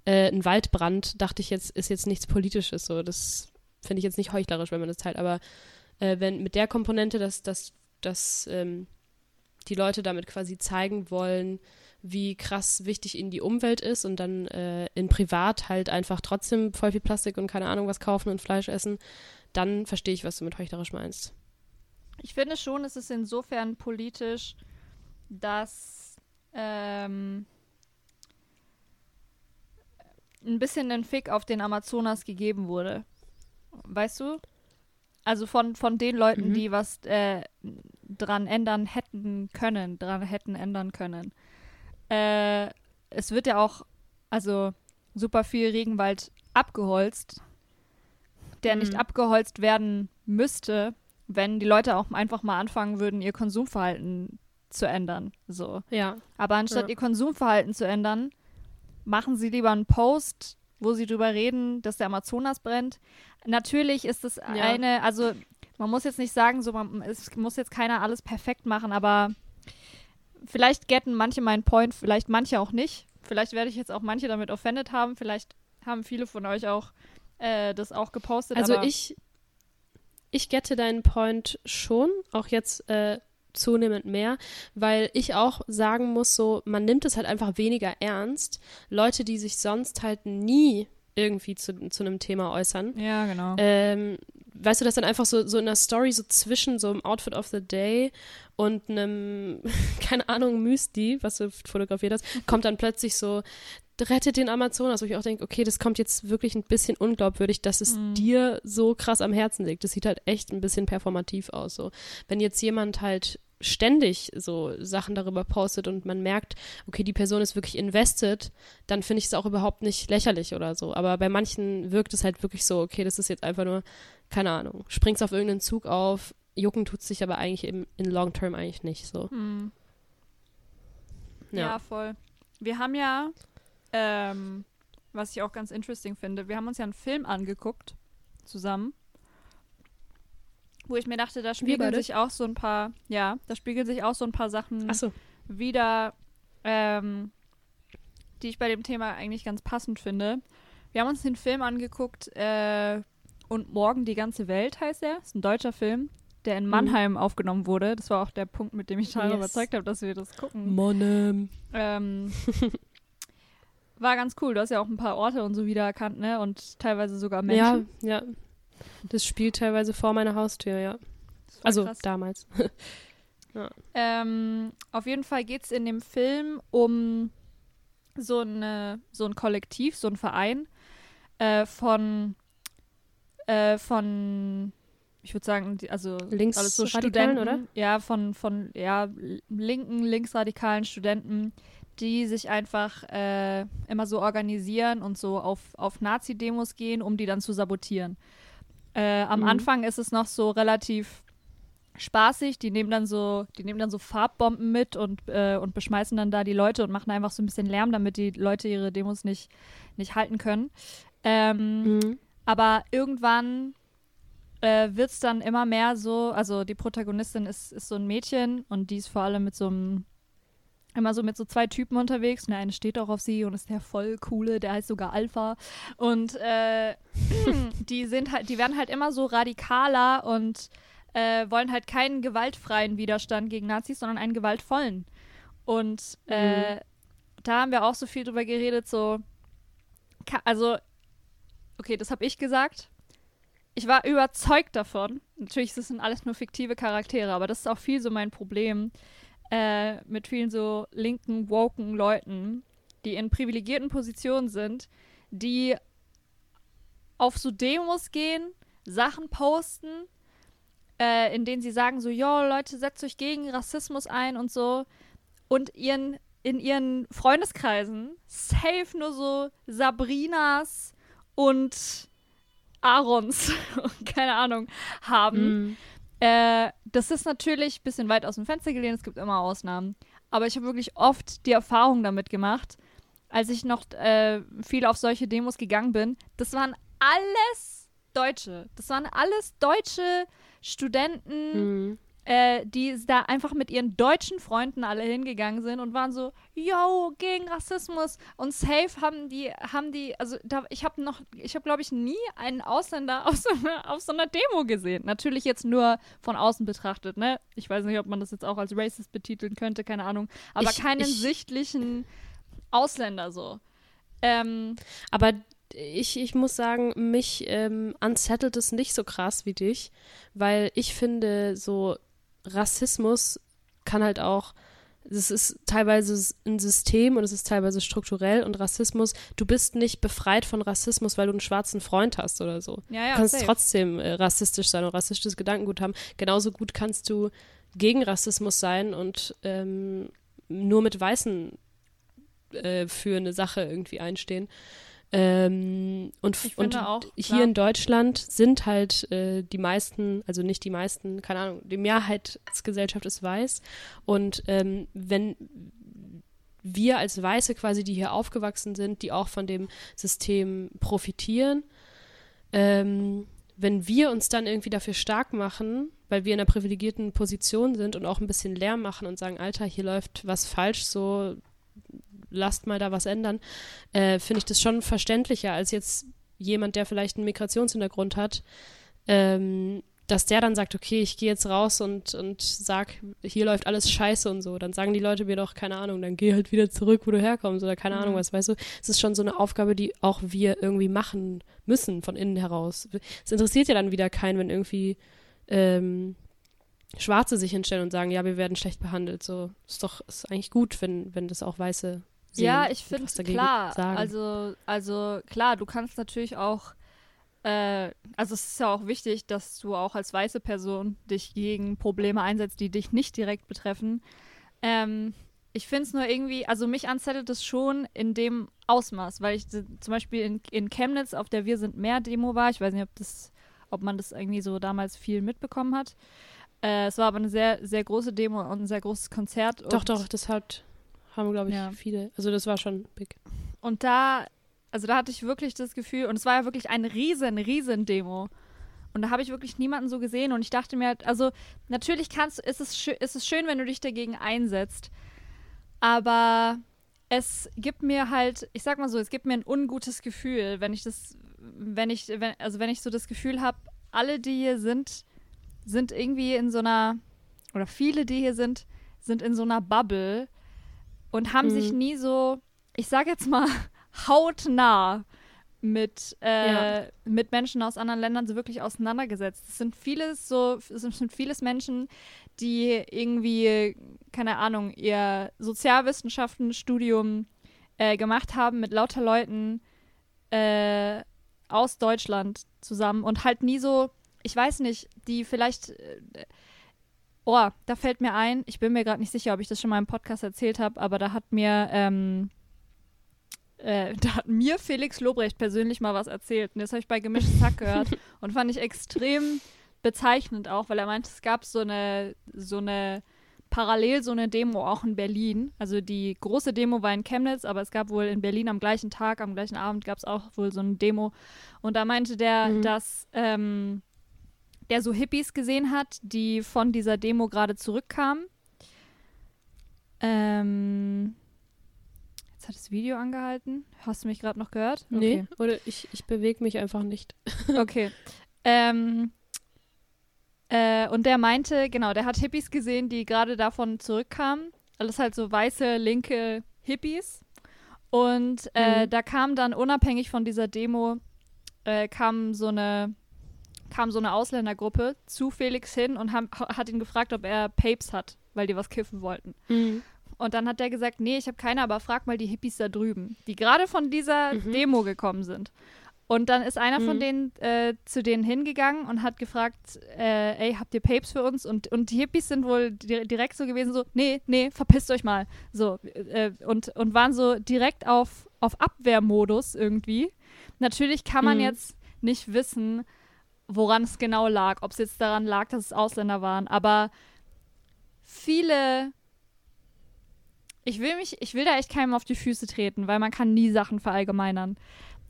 Äh, ein Waldbrand, dachte ich jetzt, ist jetzt nichts Politisches. So, das finde ich jetzt nicht heuchlerisch, wenn man das teilt. Aber äh, wenn mit der Komponente, dass, dass, dass ähm, die Leute damit quasi zeigen wollen, wie krass wichtig ihnen die Umwelt ist und dann äh, in Privat halt einfach trotzdem voll viel Plastik und keine Ahnung was kaufen und Fleisch essen, dann verstehe ich, was du mit heuchlerisch meinst. Ich finde schon, es ist insofern politisch, dass ähm, ein bisschen ein Fick auf den Amazonas gegeben wurde. Weißt du? Also von, von den Leuten, Mhm. die was äh, dran ändern hätten können, dran hätten ändern können. Äh, es wird ja auch, also super viel Regenwald abgeholzt, der nicht Mhm. abgeholzt werden müsste, wenn die Leute auch einfach mal anfangen würden, ihr Konsumverhalten zu ändern. So. Ja. Aber anstatt Ja. ihr Konsumverhalten zu ändern, machen sie lieber einen Post, wo sie drüber reden, dass der Amazonas brennt. Natürlich ist es eine, also man muss jetzt nicht sagen, so man, es muss jetzt keiner alles perfekt machen, aber vielleicht getten manche meinen Point, vielleicht manche auch nicht. Vielleicht werde ich jetzt auch manche damit offended haben, vielleicht haben viele von euch auch äh, das auch gepostet. Also ich, ich gette deinen Point schon, auch jetzt äh, zunehmend mehr, weil ich auch sagen muss, so, man nimmt es halt einfach weniger ernst. Leute, die sich sonst halt nie irgendwie zu, zu einem Thema äußern. Ja, genau. Ähm, weißt du, das dann einfach so, so in der Story, so zwischen so einem Outfit of the Day und einem, keine Ahnung, Müsli, was du fotografiert hast, kommt dann plötzlich so, rettet den Amazonas, wo ich auch denke, okay, das kommt jetzt wirklich ein bisschen unglaubwürdig, dass es Mhm. dir so krass am Herzen liegt. Das sieht halt echt ein bisschen performativ aus. So. Wenn jetzt jemand halt ständig so Sachen darüber postet und man merkt, okay, die Person ist wirklich invested, dann finde ich es auch überhaupt nicht lächerlich oder so. Aber bei manchen wirkt es halt wirklich so, okay, das ist jetzt einfach nur, keine Ahnung, springst auf irgendeinen Zug auf, jucken tut sich aber eigentlich im, in Long Term eigentlich nicht so. Hm. Ja. Ja. voll. Wir haben ja, ähm, was ich auch ganz interesting finde, wir haben uns ja einen Film angeguckt zusammen, wo ich mir dachte, da spiegeln sich auch so ein paar, ja, da spiegeln sich auch so ein paar Sachen Achso, wieder, ähm, die ich bei dem Thema eigentlich ganz passend finde. Wir haben uns den Film angeguckt, äh, und morgen die ganze Welt heißt er, ist ein deutscher Film. der in Mannheim aufgenommen wurde. Das war auch der Punkt, mit dem ich Tara Yes. überzeugt habe, dass wir das gucken. Monem. Ähm, war ganz cool. Du hast ja auch ein paar Orte und so wiedererkannt, ne? Und teilweise sogar Ja, Menschen. ja. Das spielt teilweise vor meiner Haustür, ja. Also krass. damals. Ähm, auf jeden Fall geht es in dem Film um so, eine, so ein Kollektiv, so ein Verein äh, von, äh, von, ich würde sagen, also Linksradikalen, alles so Studenten, oder? Ja, von, von ja, linken, linksradikalen Studenten, die sich einfach äh, immer so organisieren und so auf, auf Nazi-Demos gehen, um die dann zu sabotieren. Äh, am Mhm. Anfang ist es noch so relativ spaßig. Die nehmen dann so, die nehmen dann so Farbbomben mit und, äh, und beschmeißen dann da die Leute und machen einfach so ein bisschen Lärm, damit die Leute ihre Demos nicht, nicht halten können. Ähm, Mhm. aber irgendwann äh, wird es dann immer mehr so, also die Protagonistin ist, ist so ein Mädchen und die ist vor allem mit so einem, immer so mit so zwei Typen unterwegs. Und der eine steht auch auf sie und ist der voll coole, der heißt sogar Alpha. Und äh, die sind halt, die werden halt immer so radikaler und äh, wollen halt keinen gewaltfreien Widerstand gegen Nazis, sondern einen gewaltvollen. Und äh, da haben wir auch so viel drüber geredet, so, also, okay, das habe ich gesagt. Ich war überzeugt davon. Natürlich, das sind alles nur fiktive Charaktere, aber das ist auch viel so mein Problem äh, mit vielen so linken, woken Leuten, die in privilegierten Positionen sind, die auf so Demos gehen, Sachen posten, äh, in denen sie sagen so, jo, Leute, setzt euch gegen Rassismus ein und so. Und ihren, in ihren Freundeskreisen safe nur so Sabrinas und Aarons, keine Ahnung, haben. Mhm. Äh, das ist natürlich ein bisschen weit aus dem Fenster gelehnt, es gibt immer Ausnahmen. Aber ich habe wirklich oft die Erfahrung damit gemacht, als ich noch äh, viel auf solche Demos gegangen bin. Das waren alles Deutsche. Das waren alles deutsche Studenten, Mhm. Äh, die da einfach mit ihren deutschen Freunden alle hingegangen sind und waren so, yo, gegen Rassismus und safe haben die, haben die, also da, ich habe noch, ich habe glaube ich nie einen Ausländer auf so, einer, auf so einer Demo gesehen. Natürlich jetzt nur von außen betrachtet, ne? Ich weiß nicht, ob man das jetzt auch als racist betiteln könnte, keine Ahnung, aber Ich- keinen ich- sichtlichen Ausländer so. Ähm, Aber ich, ich muss sagen, mich ähm, unsettelt es nicht so krass wie dich, weil ich finde, so Rassismus kann halt auch, es ist teilweise ein System und es ist teilweise strukturell und Rassismus, du bist nicht befreit von Rassismus, weil du einen schwarzen Freund hast oder so. ja, ja, du kannst safe. trotzdem äh, rassistisch sein und rassistisches Gedankengut haben. Genauso gut kannst du gegen Rassismus sein und ähm, nur mit Weißen äh, für eine Sache irgendwie einstehen. Ähm, und und auch, hier in Deutschland sind halt äh, die meisten, also nicht die meisten, keine Ahnung, die Mehrheitsgesellschaft ist weiß. Und ähm, wenn wir als Weiße quasi, die hier aufgewachsen sind, die auch von dem System profitieren, ähm, wenn wir uns dann irgendwie dafür stark machen, weil wir in einer privilegierten Position sind und auch ein bisschen Lärm machen und sagen, Alter, hier läuft was falsch, so lasst mal da was ändern, äh, finde ich das schon verständlicher als jetzt jemand, der vielleicht einen Migrationshintergrund hat, ähm, dass der dann sagt, okay, ich gehe jetzt raus und, und sag, hier läuft alles scheiße und so. Dann sagen die Leute mir doch, keine Ahnung, dann geh halt wieder zurück, wo du herkommst oder keine Mhm. Ahnung was, weißt du. Es ist schon so eine Aufgabe, die auch wir irgendwie machen müssen von innen heraus. Es interessiert ja dann wieder keinen, wenn irgendwie ähm, Schwarze sich hinstellen und sagen, ja, wir werden schlecht behandelt. So ist doch ist eigentlich gut, wenn, wenn das auch Weiße sehen Ja, ich finde klar. sagen. Also, also klar, du kannst natürlich auch, äh, also es ist ja auch wichtig, dass du auch als weiße Person dich gegen Probleme einsetzt, die dich nicht direkt betreffen. Ähm, ich finde es nur irgendwie, also mich anzettelt es schon in dem Ausmaß, weil ich zum Beispiel in, in Chemnitz auf der Wir sind mehr Demo war. Ich weiß nicht, ob das, ob man das irgendwie so damals viel mitbekommen hat. Äh, es war aber eine sehr, sehr große Demo und ein sehr großes Konzert. Doch, doch, das hat, haben, glaube ich, Ja. viele. Also das war schon big. Und da, also da hatte ich wirklich das Gefühl, und es war ja wirklich eine riesen, riesen Demo. Und da habe ich wirklich niemanden so gesehen und ich dachte mir halt, also natürlich kannst ist es, ist es schön, wenn du dich dagegen einsetzt, aber es gibt mir halt, ich sag mal so, es gibt mir ein ungutes Gefühl, wenn ich das, wenn ich, wenn, also wenn ich so das Gefühl habe, alle, die hier sind, sind irgendwie in so einer, oder viele, die hier sind, sind in so einer Bubble und haben Mhm. sich nie so, ich sag jetzt mal, hautnah mit, äh, Ja. mit Menschen aus anderen Ländern so wirklich auseinandergesetzt. Es sind vieles so, es sind vieles Menschen, die irgendwie, keine Ahnung, ihr Sozialwissenschaftenstudium äh, gemacht haben mit lauter Leuten äh, aus Deutschland zusammen und halt nie so, ich weiß nicht, die vielleicht, äh, oh, da fällt mir ein, ich bin mir gerade nicht sicher, ob ich das schon mal im Podcast erzählt habe, aber da hat mir, ähm, äh, da hat mir Felix Lobrecht persönlich mal was erzählt. Und das habe ich bei Gemischtes Hack gehört und fand ich extrem bezeichnend auch, weil er meinte, es gab so eine, so eine parallel so eine Demo auch in Berlin. Also die große Demo war in Chemnitz, aber es gab wohl in Berlin am gleichen Tag, am gleichen Abend gab es auch wohl so eine Demo. Und da meinte der, Mhm. dass ähm, der so Hippies gesehen hat, die von dieser Demo gerade zurückkamen. Ähm, jetzt hat das Video angehalten. Hast du mich gerade noch gehört? Nee, oder ich, ich bewege mich einfach nicht. Okay. ähm, äh, und der meinte, genau, der hat Hippies gesehen, die gerade davon zurückkamen. Alles halt so weiße, linke Hippies. Und äh, Mhm. da kam dann unabhängig von dieser Demo, äh, kam so eine kam so eine Ausländergruppe zu Felix hin und ham, hat ihn gefragt, ob er Papes hat, weil die was kiffen wollten. Und dann hat der gesagt, nee, ich habe keine, aber frag mal die Hippies da drüben, die gerade von dieser Mhm. Demo gekommen sind. Und dann ist einer von Mhm. denen äh, zu denen hingegangen und hat gefragt, äh, ey, habt ihr Papes für uns? Und, und die Hippies sind wohl di direkt so gewesen, so, nee, nee, verpisst euch mal. So, äh, und, und waren so direkt auf, auf Abwehrmodus irgendwie. Natürlich kann man Mhm. jetzt nicht wissen, woran es genau lag, ob es jetzt daran lag, dass es Ausländer waren, aber viele ich will mich, ich will da echt keinem auf die Füße treten, weil man kann nie Sachen verallgemeinern.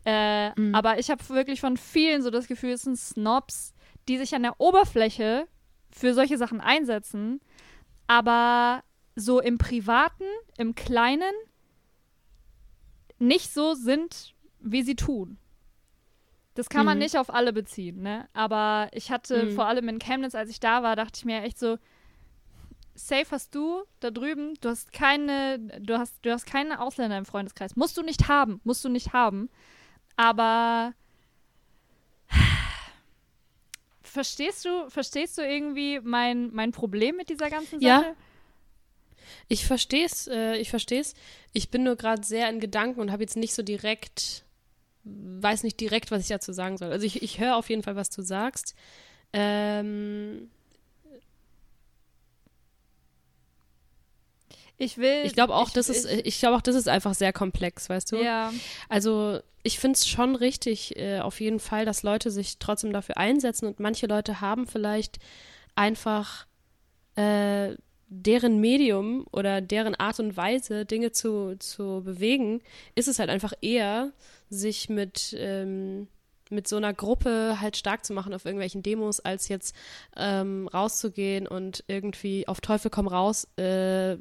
Äh, Mhm. Aber ich habe wirklich von vielen so das Gefühl, es sind Snobs, die sich an der Oberfläche für solche Sachen einsetzen, aber so im Privaten, im Kleinen nicht so sind, wie sie tun. Das kann man Mhm. nicht auf alle beziehen, ne? Aber ich hatte Mhm. vor allem in Chemnitz, als ich da war, dachte ich mir echt so, safe hast du da drüben, du hast keine, du hast, du hast keine Ausländer im Freundeskreis. Musst du nicht haben, musst du nicht haben. Aber verstehst du, verstehst du irgendwie mein, mein Problem mit dieser ganzen Sache? Ja. Ich verstehe es, äh, ich verstehe es. Ich bin nur gerade sehr in Gedanken und habe jetzt nicht so direkt, weiß nicht direkt, was ich dazu sagen soll. Also ich, ich höre auf jeden Fall, was du sagst. Ähm, Ich will. ich glaube auch, ich, das ist, ich glaube auch, das ist einfach sehr komplex, weißt du? Ja. Also ich finde es schon richtig, äh, auf jeden Fall, dass Leute sich trotzdem dafür einsetzen und manche Leute haben vielleicht einfach äh, deren Medium oder deren Art und Weise, Dinge zu, zu bewegen, ist es halt einfach eher, sich mit, ähm, mit so einer Gruppe halt stark zu machen auf irgendwelchen Demos, als jetzt ähm, rauszugehen und irgendwie auf Teufel komm raus äh,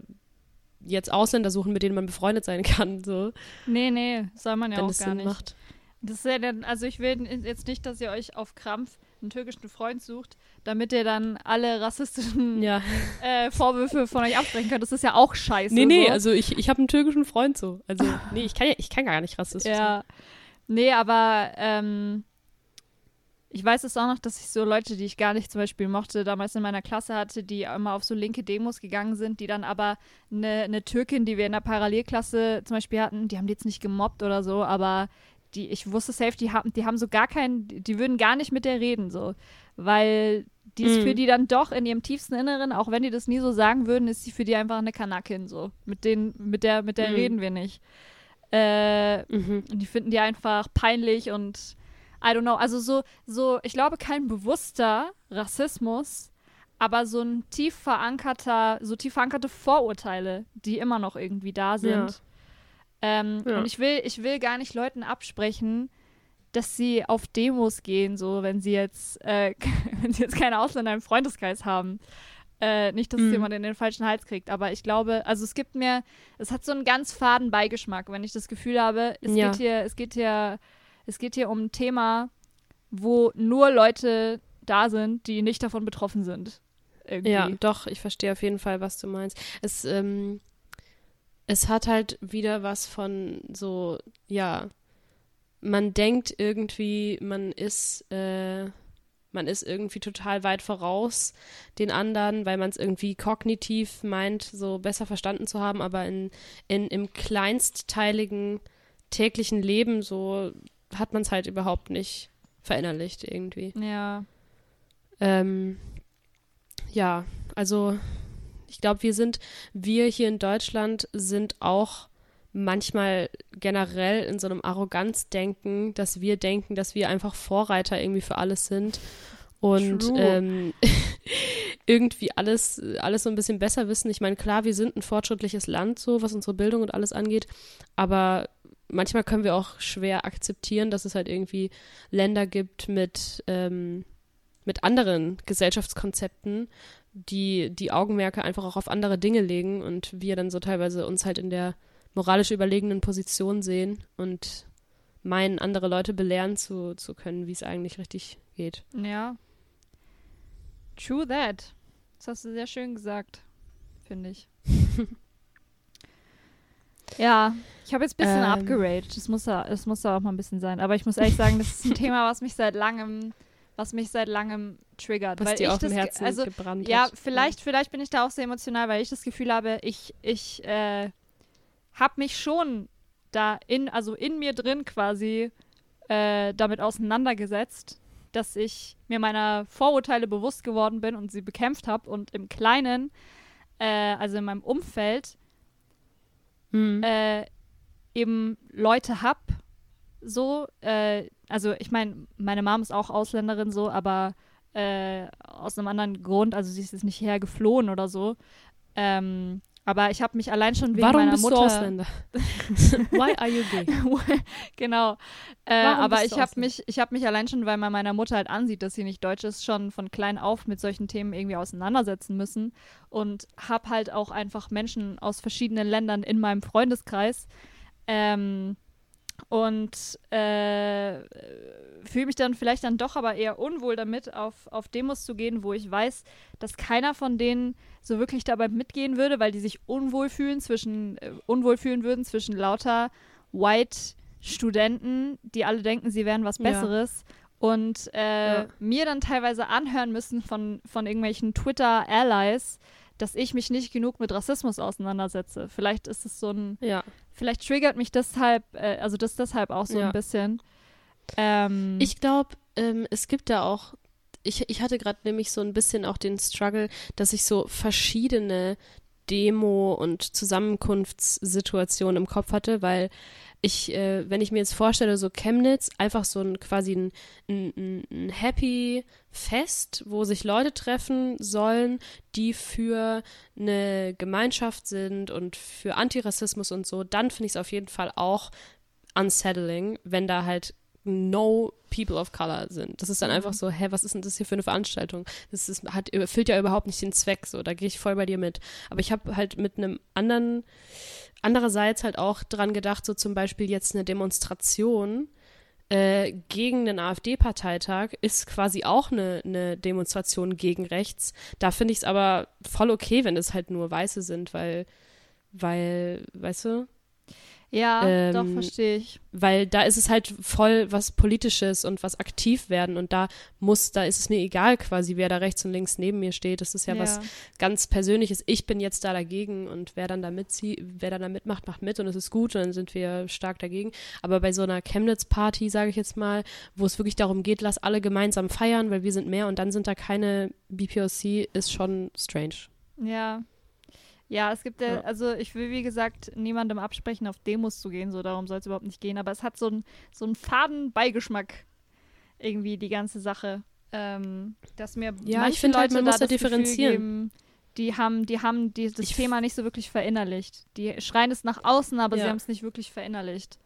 jetzt Ausländer suchen, mit denen man befreundet sein kann, so, Nee, nee, soll man ja wenn auch gar Sinn nicht. macht. Das ist ja dann, also ich will jetzt nicht, dass ihr euch auf Krampf einen türkischen Freund sucht, damit ihr dann alle rassistischen Ja. äh, Vorwürfe von euch absprechen könnt. Das ist ja auch scheiße. Nee, nee, so. also ich, ich habe einen türkischen Freund so. Also, nee, ich kann ja, ich kann gar nicht rassistisch sein. Ja. Nee, aber ähm, ich weiß es auch noch, dass ich so Leute, die ich gar nicht zum Beispiel mochte, damals in meiner Klasse hatte, die immer auf so linke Demos gegangen sind, die dann aber eine, eine Türkin, die wir in der Parallelklasse zum Beispiel hatten, die haben die jetzt nicht gemobbt oder so, aber die, ich wusste safe, die haben, die haben so gar keinen, die würden gar nicht mit der reden, so. Weil die ist Mhm. für die dann doch in ihrem tiefsten Inneren, auch wenn die das nie so sagen würden, ist sie für die einfach eine Kanakin, so. Mit denen, mit der, mit der Mhm. reden wir nicht. Äh, Mhm. die finden die einfach peinlich und I don't know. Also so, so, ich glaube, kein bewusster Rassismus, aber so ein tief verankerter, so tief verankerte Vorurteile, die immer noch irgendwie da sind. Ja. Ähm, Ja. Und ich will, ich will gar nicht Leuten absprechen, dass sie auf Demos gehen, so wenn sie jetzt, äh, wenn sie jetzt keine Ausländer im Freundeskreis haben. Äh, nicht, dass es Mhm. jemand in den falschen Hals kriegt, aber ich glaube, also es gibt mir, es hat so einen ganz faden Beigeschmack, wenn ich das Gefühl habe, es Ja. geht hier, es geht hier, es geht hier um ein Thema, wo nur Leute da sind, die nicht davon betroffen sind. Irgendwie. Ja, doch, ich verstehe auf jeden Fall, was du meinst. Es, ähm, es hat halt wieder was von so, ja, man denkt irgendwie, man ist, äh, man ist irgendwie total weit voraus den anderen, weil man es irgendwie kognitiv meint, so besser verstanden zu haben, aber in, in, im kleinstteiligen täglichen Leben so hat man es halt überhaupt nicht verinnerlicht irgendwie. Ja. Ähm, ja, also ich glaube, wir sind, wir hier in Deutschland sind auch manchmal generell in so einem Arroganzdenken, dass wir denken, dass wir einfach Vorreiter irgendwie für alles sind. Und ähm, irgendwie alles, alles so ein bisschen besser wissen. Ich meine, klar, wir sind ein fortschrittliches Land, so was unsere Bildung und alles angeht, aber manchmal können wir auch schwer akzeptieren, dass es halt irgendwie Länder gibt mit, ähm, mit anderen Gesellschaftskonzepten, die die Augenmerke einfach auch auf andere Dinge legen und wir dann so teilweise uns halt in der moralisch überlegenen Position sehen und meinen, andere Leute belehren zu, zu können, wie es eigentlich richtig geht. Ja. True that. Das hast du sehr schön gesagt, finde ich. ja, ich habe jetzt ein bisschen Ähm. abgeratet. Das muss, da, das muss da auch mal ein bisschen sein. Aber ich muss ehrlich sagen, das ist ein Thema, was mich seit langem, was mich seit langem triggert. Was weil dir ich auf dem Herzen also, gebrannt Ja, hat. vielleicht, vielleicht bin ich da auch sehr emotional, weil ich das Gefühl habe, ich, ich äh, habe mich schon da in, also in mir drin quasi äh, damit auseinandergesetzt, dass ich mir meiner Vorurteile bewusst geworden bin und sie bekämpft habe und im Kleinen, äh, also in meinem Umfeld, Mhm. äh, eben Leute hab, so, äh, also ich meine, meine Mom ist auch Ausländerin so, aber äh, aus einem anderen Grund, also sie ist jetzt nicht hergeflohen oder so. Ähm, aber ich habe mich allein schon wegen Warum meiner bist Mutter. du Ausländer? Why are you gay? genau. Äh, Warum aber bist ich habe mich, ich habe mich allein schon, weil man meiner Mutter halt ansieht, dass sie nicht deutsch ist, schon von klein auf mit solchen Themen irgendwie auseinandersetzen müssen und habe halt auch einfach Menschen aus verschiedenen Ländern in meinem Freundeskreis. Ähm, und äh, fühle mich dann vielleicht dann doch aber eher unwohl damit, auf, auf Demos zu gehen, wo ich weiß, dass keiner von denen so wirklich dabei mitgehen würde, weil die sich unwohl fühlen zwischen, äh, unwohl fühlen würden zwischen lauter White Studenten, die alle denken, sie wären was Ja. Besseres. Und äh, Ja. mir dann teilweise anhören müssen von, von irgendwelchen Twitter-Allies, dass ich mich nicht genug mit Rassismus auseinandersetze. Vielleicht ist es so ein, Ja. vielleicht triggert mich deshalb, äh, also das deshalb auch so Ja. ein bisschen. Ähm, Ich glaube, ähm, es gibt da auch, ich, ich hatte gerade nämlich so ein bisschen auch den Struggle, dass ich so verschiedene Demo- und Zusammenkunftssituationen im Kopf hatte, weil ich, äh, wenn ich mir jetzt vorstelle, so Chemnitz, einfach so ein quasi ein, ein- ein Happy Fest, wo sich Leute treffen sollen, die für eine Gemeinschaft sind und für Antirassismus und so, dann finde ich es auf jeden Fall auch unsettling, wenn da halt no people of color sind. Das ist dann einfach so, hä, was ist denn das hier für eine Veranstaltung? Das ist, hat, erfüllt ja überhaupt nicht den Zweck, so, da gehe ich voll bei dir mit. Aber ich habe halt mit einem anderen, andererseits halt auch dran gedacht, so zum Beispiel jetzt eine Demonstration äh, gegen den AfD-Parteitag ist quasi auch eine, eine Demonstration gegen rechts. Da finde ich es aber voll okay, wenn es halt nur Weiße sind, weil, weil, weißt du, ja, ähm, doch, verstehe ich. weil da ist es halt voll was Politisches und was aktiv werden und da muss, da ist es mir egal quasi, wer da rechts und links neben mir steht. Das ist ja, was ganz Persönliches. Ich bin jetzt da dagegen und wer dann da mitzieht, wer dann da mitmacht, macht mit und es ist gut und dann sind wir stark dagegen. Aber bei so einer Chemnitz-Party, sage ich jetzt mal, wo es wirklich darum geht, lass alle gemeinsam feiern, weil wir sind mehr und dann sind da keine BPOC, ist schon strange. Ja. Ja, es gibt ja, Ja. also ich will wie gesagt niemandem absprechen, auf Demos zu gehen, so darum soll es überhaupt nicht gehen, aber es hat so einen so einen faden Beigeschmack irgendwie die ganze Sache, ähm, dass mir Ja, ich finde halt, Leute man muss da da differenzieren. Geben, die haben, die haben die, das Ich Thema nicht so wirklich verinnerlicht. Die schreien es nach außen, aber sie Ja. haben es nicht wirklich verinnerlicht.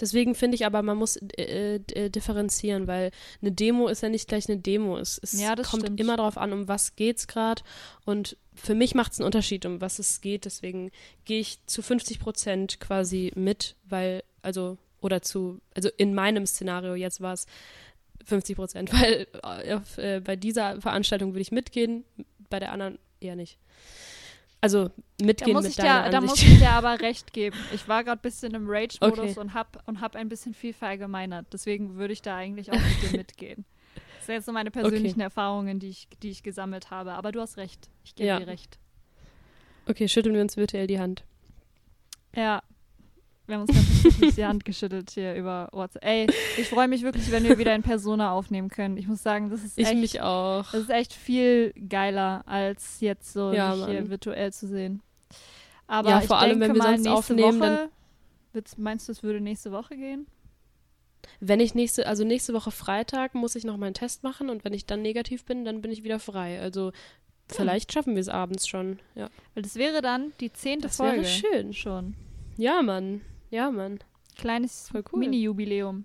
Deswegen finde ich aber, man muss äh, äh, differenzieren, weil eine Demo ist ja nicht gleich eine Demo. Es, es Ja, das kommt stimmt. immer darauf an, um was geht's gerade. Und für mich macht es einen Unterschied, um was es geht. Deswegen gehe ich zu 50 Prozent quasi mit, weil, also, oder zu, also in meinem Szenario jetzt war es 50 Prozent, weil äh, äh, bei dieser Veranstaltung würde ich mitgehen, bei der anderen eher nicht. Also Da mitgehen muss, mit ich deiner dir, da muss ich dir aber recht geben. Ich war gerade ein bisschen im Rage-Modus Okay. und hab, und hab ein bisschen viel verallgemeinert. Deswegen würde ich da eigentlich auch mit dir mitgehen. Das sind jetzt so meine persönlichen Erfahrungen, die ich, die ich gesammelt habe. Aber du hast recht. Ich gebe Ja. dir recht. Okay, schütteln wir uns virtuell die Hand. Ja. Wir haben uns ganz wirklich die Hand geschüttelt hier über WhatsApp. Ey, ich freue mich wirklich, wenn wir wieder in Persona aufnehmen können. Ich muss sagen, das ist Ich echt, mich auch. das ist echt viel geiler, als jetzt so Ja, hier virtuell zu sehen. Aber Ja, ich vor allem, denke wenn wir sonst aufnehmen, Woche, dann- meinst du, es würde nächste Woche gehen? Wenn ich nächste, also nächste Woche Freitag muss ich noch meinen Test machen und wenn ich dann negativ bin, dann bin ich wieder frei. Also vielleicht schaffen wir es abends schon. Ja, Weil das wäre dann die zehnte das Folge wäre schön. schon. Ja, Mann. Ja, Mann. Kleines cool. Mini-Jubiläum.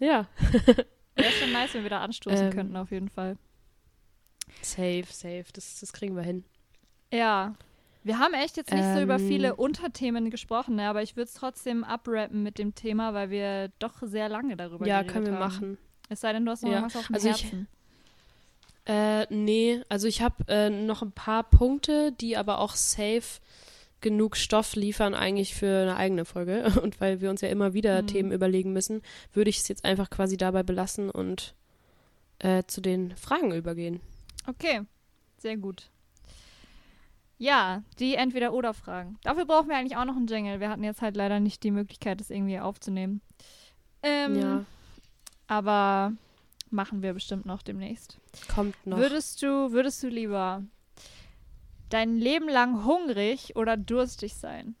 Ja. Wäre schon nice, wenn wir da anstoßen Ähm. könnten, auf jeden Fall. Safe, safe. Das, das kriegen wir hin. Ja. Wir haben echt jetzt nicht so über Ähm. viele Unterthemen gesprochen, ne? aber ich würde es trotzdem abrappen mit dem Thema, weil wir doch sehr lange darüber ja, geredet können wir haben. machen. Es sei denn, du hast noch Ja. was auf dem Also ich- Herzen. Äh, nee, also ich habe äh, noch ein paar Punkte, die aber auch safe genug Stoff liefern eigentlich für eine eigene Folge. Und weil wir uns ja immer wieder Mhm. Themen überlegen müssen, würde ich es jetzt einfach quasi dabei belassen und äh, zu den Fragen übergehen. Okay, sehr gut. Ja, die Entweder-Oder-Fragen. Dafür brauchen wir eigentlich auch noch einen Jingle. Wir hatten jetzt halt leider nicht die Möglichkeit, das irgendwie aufzunehmen. Ähm, Ja, Aber machen wir bestimmt noch demnächst. kommt noch. Würdest du, würdest du lieber dein Leben lang hungrig oder durstig sein?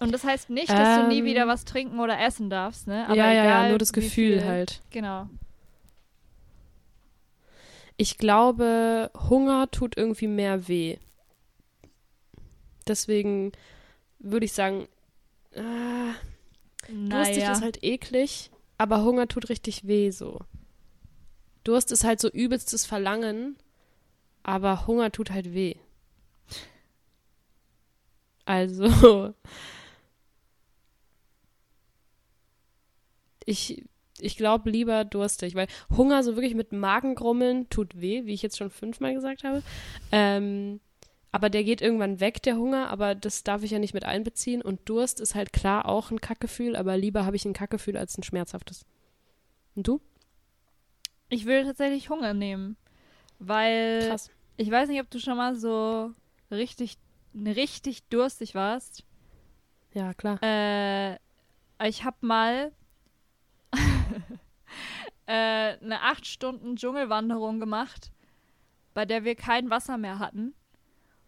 Und das heißt nicht, dass du nie Ähm. wieder was trinken oder essen darfst, ne? Aber ja, ja, egal, ja, nur das Gefühl halt. Genau. Ich glaube, Hunger tut irgendwie mehr weh. Deswegen würde ich sagen, äh, Durstig Naja. ist halt eklig, aber Hunger tut richtig weh so. Durst ist halt so übelstes Verlangen, aber Hunger tut halt weh. Also, ich, ich glaube lieber durstig, weil Hunger so wirklich mit Magengrummeln tut weh, wie ich jetzt schon fünfmal gesagt habe. Ähm, aber der geht irgendwann weg, der Hunger, aber das darf ich ja nicht mit einbeziehen. Und Durst ist halt klar auch ein Kackgefühl, aber lieber habe ich ein Kackgefühl als ein schmerzhaftes. Und du? Ich will tatsächlich Hunger nehmen. Weil Krass. Ich weiß nicht, ob du schon mal so richtig, richtig durstig warst. Ja, klar. Äh, ich habe mal äh, eine acht Stunden Dschungelwanderung gemacht, bei der wir kein Wasser mehr hatten.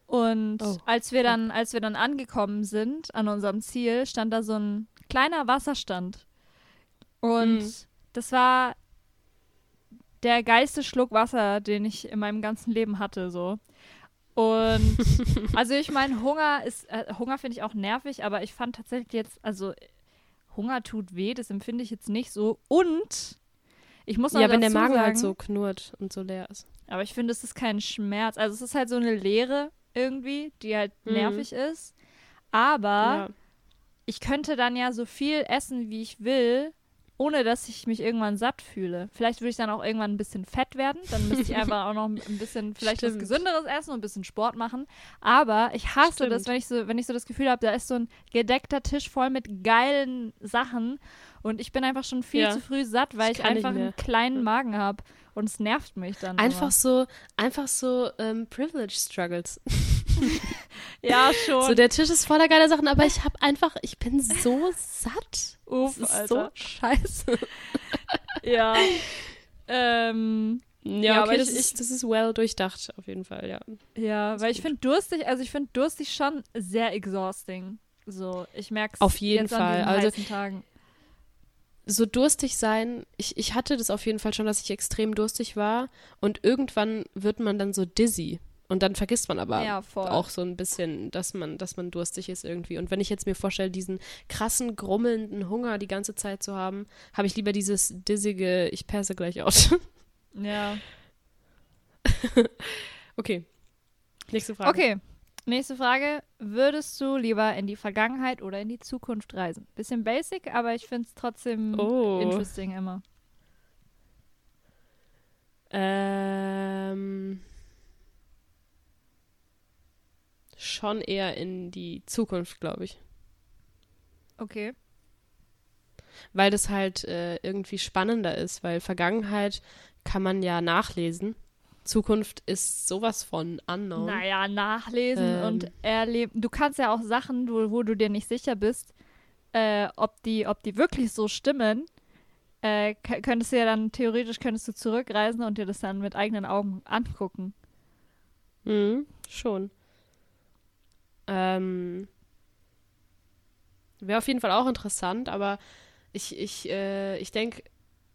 Und Oh. als wir dann, als wir dann angekommen sind an unserem Ziel, stand da so ein kleiner Wasserstand. Und Mhm. das war der geilste Schluck Wasser, den ich in meinem ganzen Leben hatte, so. Und also ich meine, Hunger ist, äh, Hunger finde ich auch nervig, aber ich fand tatsächlich jetzt, also Hunger tut weh, das empfinde ich jetzt nicht so. Und ich muss noch Ja, wenn der Magen sagen, halt so knurrt und so leer ist. aber ich finde, es ist kein Schmerz. Also es ist halt so eine Leere irgendwie, die halt Mhm. nervig ist. Aber Ja. ich könnte dann ja so viel essen, wie ich will, ohne dass ich mich irgendwann satt fühle. Vielleicht würde ich dann auch irgendwann ein bisschen fett werden. Dann müsste ich einfach auch noch ein bisschen vielleicht was Stimmt. Gesünderes essen und ein bisschen Sport machen. Aber ich hasse das, Stimmt. wenn ich so, wenn ich so das Gefühl habe, da ist so ein gedeckter Tisch voll mit geilen Sachen und ich bin einfach schon viel Ja. zu früh satt, weil Ich einfach einen kleinen Magen habe und es nervt mich dann. Einfach immer. so, einfach so ähm, Privilege Struggles. Ja, schon. So, der Tisch ist voller geiler Sachen, aber ich habe einfach, ich bin so satt. Uff, das ist Alter. so scheiße. Ja. ähm, Ja, Ja, okay, aber das, ich- ist, das ist well durchdacht, auf jeden Fall, ja. Ja, Ist weil ich finde durstig, also ich finde durstig schon sehr exhausting. So, ich merke es Auf jeden Fall, also- Tagen. So durstig sein, ich, ich hatte das auf jeden Fall schon, dass ich extrem durstig war und irgendwann wird man dann so dizzy und dann vergisst man aber ja, auch so ein bisschen, dass man, dass man durstig ist irgendwie. Und wenn ich jetzt mir vorstelle, diesen krassen, grummelnden Hunger die ganze Zeit zu haben, habe ich lieber dieses dissige, ich perse gleich aus. Ja. okay. Nächste Frage. Okay. Nächste Frage. Würdest du lieber in die Vergangenheit oder in die Zukunft reisen? Bisschen basic, aber ich finde es trotzdem oh. interesting immer. Ähm. Schon eher in die Zukunft, glaube ich. Okay. Weil das halt äh, irgendwie spannender ist, weil Vergangenheit kann man ja nachlesen. Zukunft ist sowas von unknown. Naja, nachlesen Ähm. und erleben. Du kannst ja auch Sachen, wo, wo du dir nicht sicher bist, äh, ob, die, ob die wirklich so stimmen, äh, könntest du ja dann, theoretisch könntest du zurückreisen und dir das dann mit eigenen Augen angucken. Mhm, schon. Ähm, Wäre auf jeden Fall auch interessant, aber ich, ich, äh, ich denke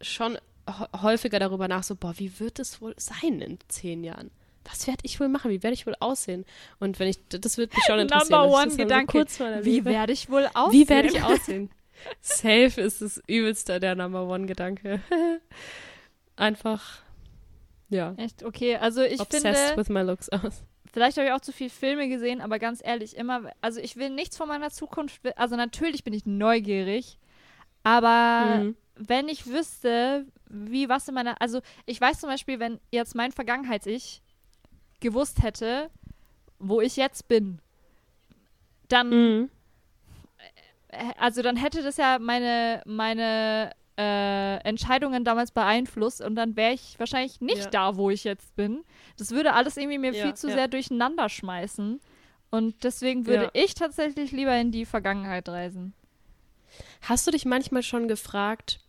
schon hä- häufiger darüber nach, so, boah, wie wird es wohl sein in zehn Jahren? Was werde ich wohl machen? Wie werde ich wohl aussehen? Und wenn ich, das wird mich schon interessieren. Number one das Gedanke. So Wie werde ich wohl aussehen? Wie werde ich aussehen? Safe ist es übelster der Number One Gedanke. Einfach, ja, Echt? Okay, also ich obsessed finde, with my looks aus. Vielleicht habe ich auch zu viele Filme gesehen, aber ganz ehrlich, immer, also ich will nichts von meiner Zukunft, also natürlich bin ich neugierig, aber Mhm. wenn ich wüsste, wie was in meiner, also ich weiß zum Beispiel, wenn jetzt mein Vergangenheits-Ich gewusst hätte, wo ich jetzt bin, dann, Mhm. äh, also dann hätte das ja meine, meine äh, Entscheidungen damals beeinflusst und dann wäre ich wahrscheinlich nicht Ja. da, wo ich jetzt bin. Das würde alles irgendwie mir Ja, viel zu ja. sehr durcheinander schmeißen. Und deswegen würde ich tatsächlich lieber in die Vergangenheit reisen. Hast du dich manchmal schon gefragt,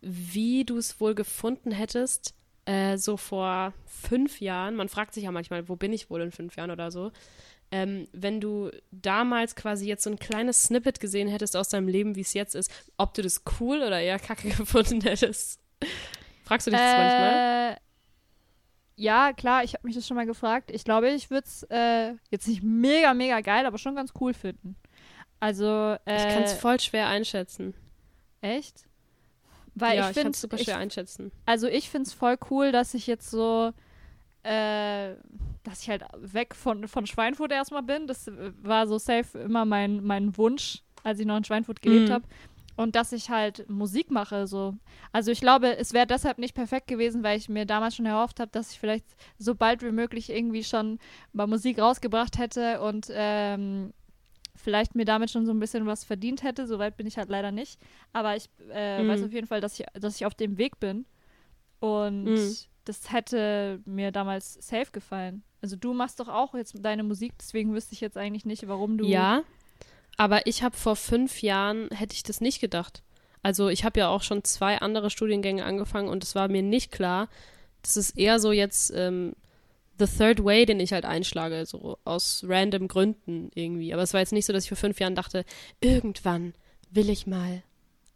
wie du es wohl gefunden hättest, äh, so vor fünf Jahren? Man fragt sich ja manchmal, wo bin ich wohl in fünf Jahren oder so. Ähm, wenn du damals quasi jetzt so ein kleines Snippet gesehen hättest aus deinem Leben, wie es jetzt ist, ob du das cool oder eher kacke gefunden hättest. Fragst du dich das manchmal? Äh, ja, klar, ich habe mich das schon mal gefragt. Ich glaube, ich würde es äh, jetzt nicht mega, mega geil, aber schon ganz cool finden. Also, äh, Ich kann es voll schwer einschätzen. echt? Weil ja, ich ich kann es super schwer einschätzen. also ich finde es voll cool, dass ich jetzt so, äh, dass ich halt weg von, von Schweinfurt erstmal bin. Das äh, war so safe immer mein, mein Wunsch, als ich noch in Schweinfurt gelebt Mhm. habe. Und dass ich halt Musik mache, so. Also ich glaube, es wäre deshalb nicht perfekt gewesen, weil ich mir damals schon erhofft habe, dass ich vielleicht so bald wie möglich irgendwie schon mal Musik rausgebracht hätte und ähm, vielleicht mir damit schon so ein bisschen was verdient hätte. Soweit bin ich halt leider nicht. Aber ich äh, Mhm. weiß auf jeden Fall, dass ich, dass ich auf dem Weg bin. Und Mhm. Das hätte mir damals safe gefallen. Also du machst doch auch jetzt deine Musik, deswegen wüsste ich jetzt eigentlich nicht, warum du. Ja, aber ich habe vor fünf Jahren, hätte ich das nicht gedacht. Also ich habe ja auch schon zwei andere Studiengänge angefangen und es war mir nicht klar, das ist eher so jetzt ähm, the third way, den ich halt einschlage, so aus random Gründen irgendwie. Aber es war jetzt nicht so, dass ich vor fünf Jahren dachte, irgendwann will ich mal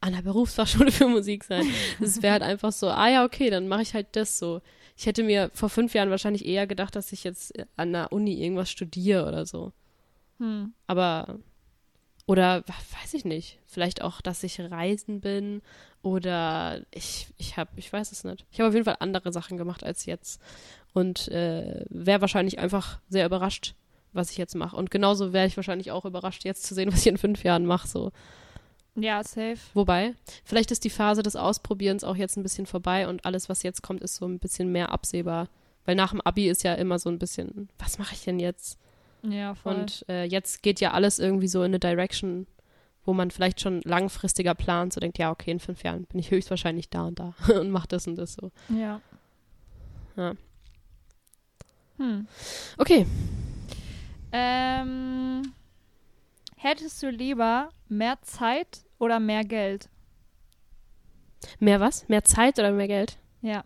an der Berufsfachschule für Musik sein. Es wäre halt einfach so, ah ja, okay, dann mache ich halt das so. Ich hätte mir vor fünf Jahren wahrscheinlich eher gedacht, dass ich jetzt an der Uni irgendwas studiere oder so. Hm. Aber, oder weiß ich nicht, vielleicht auch, dass ich reisen bin oder ich, ich habe, ich weiß es nicht. Ich habe auf jeden Fall andere Sachen gemacht als jetzt und äh, wäre wahrscheinlich einfach sehr überrascht, was ich jetzt mache. Und genauso wäre ich wahrscheinlich auch überrascht, jetzt zu sehen, was ich in fünf Jahren mache. So. Ja, safe. Wobei, vielleicht ist die Phase des Ausprobierens auch jetzt ein bisschen vorbei und alles, was jetzt kommt, ist so ein bisschen mehr absehbar. Weil nach dem Abi ist ja immer so ein bisschen, was mache ich denn jetzt? Ja, voll. Und äh, jetzt geht ja alles irgendwie so in eine Direction, wo man vielleicht schon langfristiger plant, so denkt, ja, okay, in fünf Jahren bin ich höchstwahrscheinlich da und da und mach das und das so. ja. Ja. Hm. Okay, Ähm, hättest du lieber mehr Zeit oder mehr Geld? mehr was? Mehr Zeit oder mehr Geld? Ja,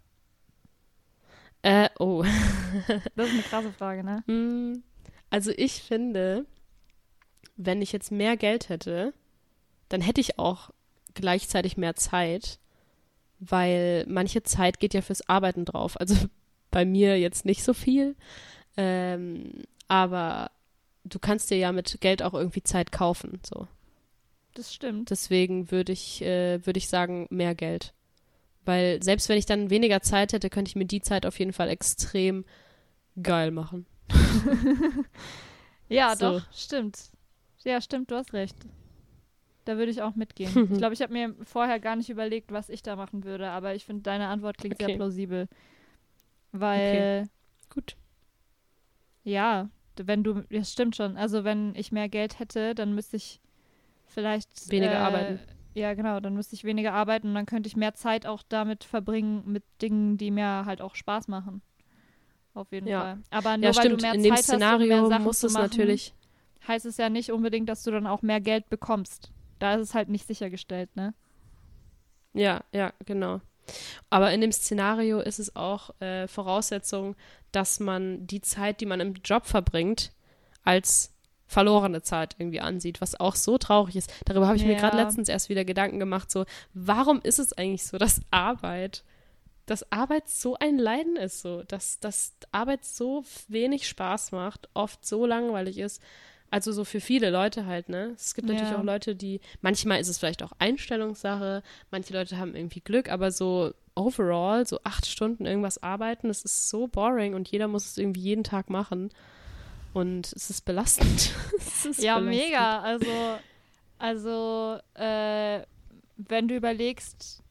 Äh, oh. das ist eine krasse Frage, ne? Mm, Also ich finde, wenn ich jetzt mehr Geld hätte, dann hätte ich auch gleichzeitig mehr Zeit, weil manche Zeit geht ja fürs Arbeiten drauf. Also bei mir jetzt nicht so viel, ähm, aber du kannst dir ja mit Geld auch irgendwie Zeit kaufen. So. Das stimmt. Deswegen würde ich, äh, würde ich sagen, mehr Geld. Weil selbst wenn ich dann weniger Zeit hätte, könnte ich mir die Zeit auf jeden Fall extrem geil machen. Ja, So. doch, stimmt. Ja, stimmt, du hast recht. Da würde ich auch mitgehen. ich glaube, ich habe mir vorher gar nicht überlegt, was ich da machen würde, aber ich finde, deine Antwort klingt Okay. sehr plausibel. Weil, Gut. ja, wenn du, das stimmt schon. Also wenn ich mehr Geld hätte, dann müsste ich vielleicht Weniger äh, arbeiten. Ja, genau, dann müsste ich weniger arbeiten und dann könnte ich mehr Zeit auch damit verbringen mit Dingen, die mir halt auch Spaß machen. Auf jeden Ja. Fall. Aber nur Ja, weil stimmt. du mehr In Zeit dem hast, Szenario mehr Sachen muss es machen, natürlich. heißt es ja nicht unbedingt, dass du dann auch mehr Geld bekommst. Da ist es halt nicht sichergestellt, ne? Ja, ja, genau. Aber in dem Szenario ist es auch äh, Voraussetzung, dass man die Zeit, die man im Job verbringt, als verlorene Zeit irgendwie ansieht, was auch so traurig ist. Darüber habe ich mir Ja. gerade letztens erst wieder Gedanken gemacht, so, warum ist es eigentlich so, dass Arbeit, dass Arbeit so ein Leiden ist, so, dass, dass Arbeit so wenig Spaß macht, oft so langweilig ist. Also so für viele Leute halt, ne? Es gibt natürlich Ja. auch Leute, die, manchmal ist es vielleicht auch Einstellungssache, manche Leute haben irgendwie Glück, aber so overall, so acht Stunden irgendwas arbeiten, das ist so boring und jeder muss es irgendwie jeden Tag machen. Und es ist belastend. es ist Ja, belastend. mega. Also, also äh, wenn du überlegst,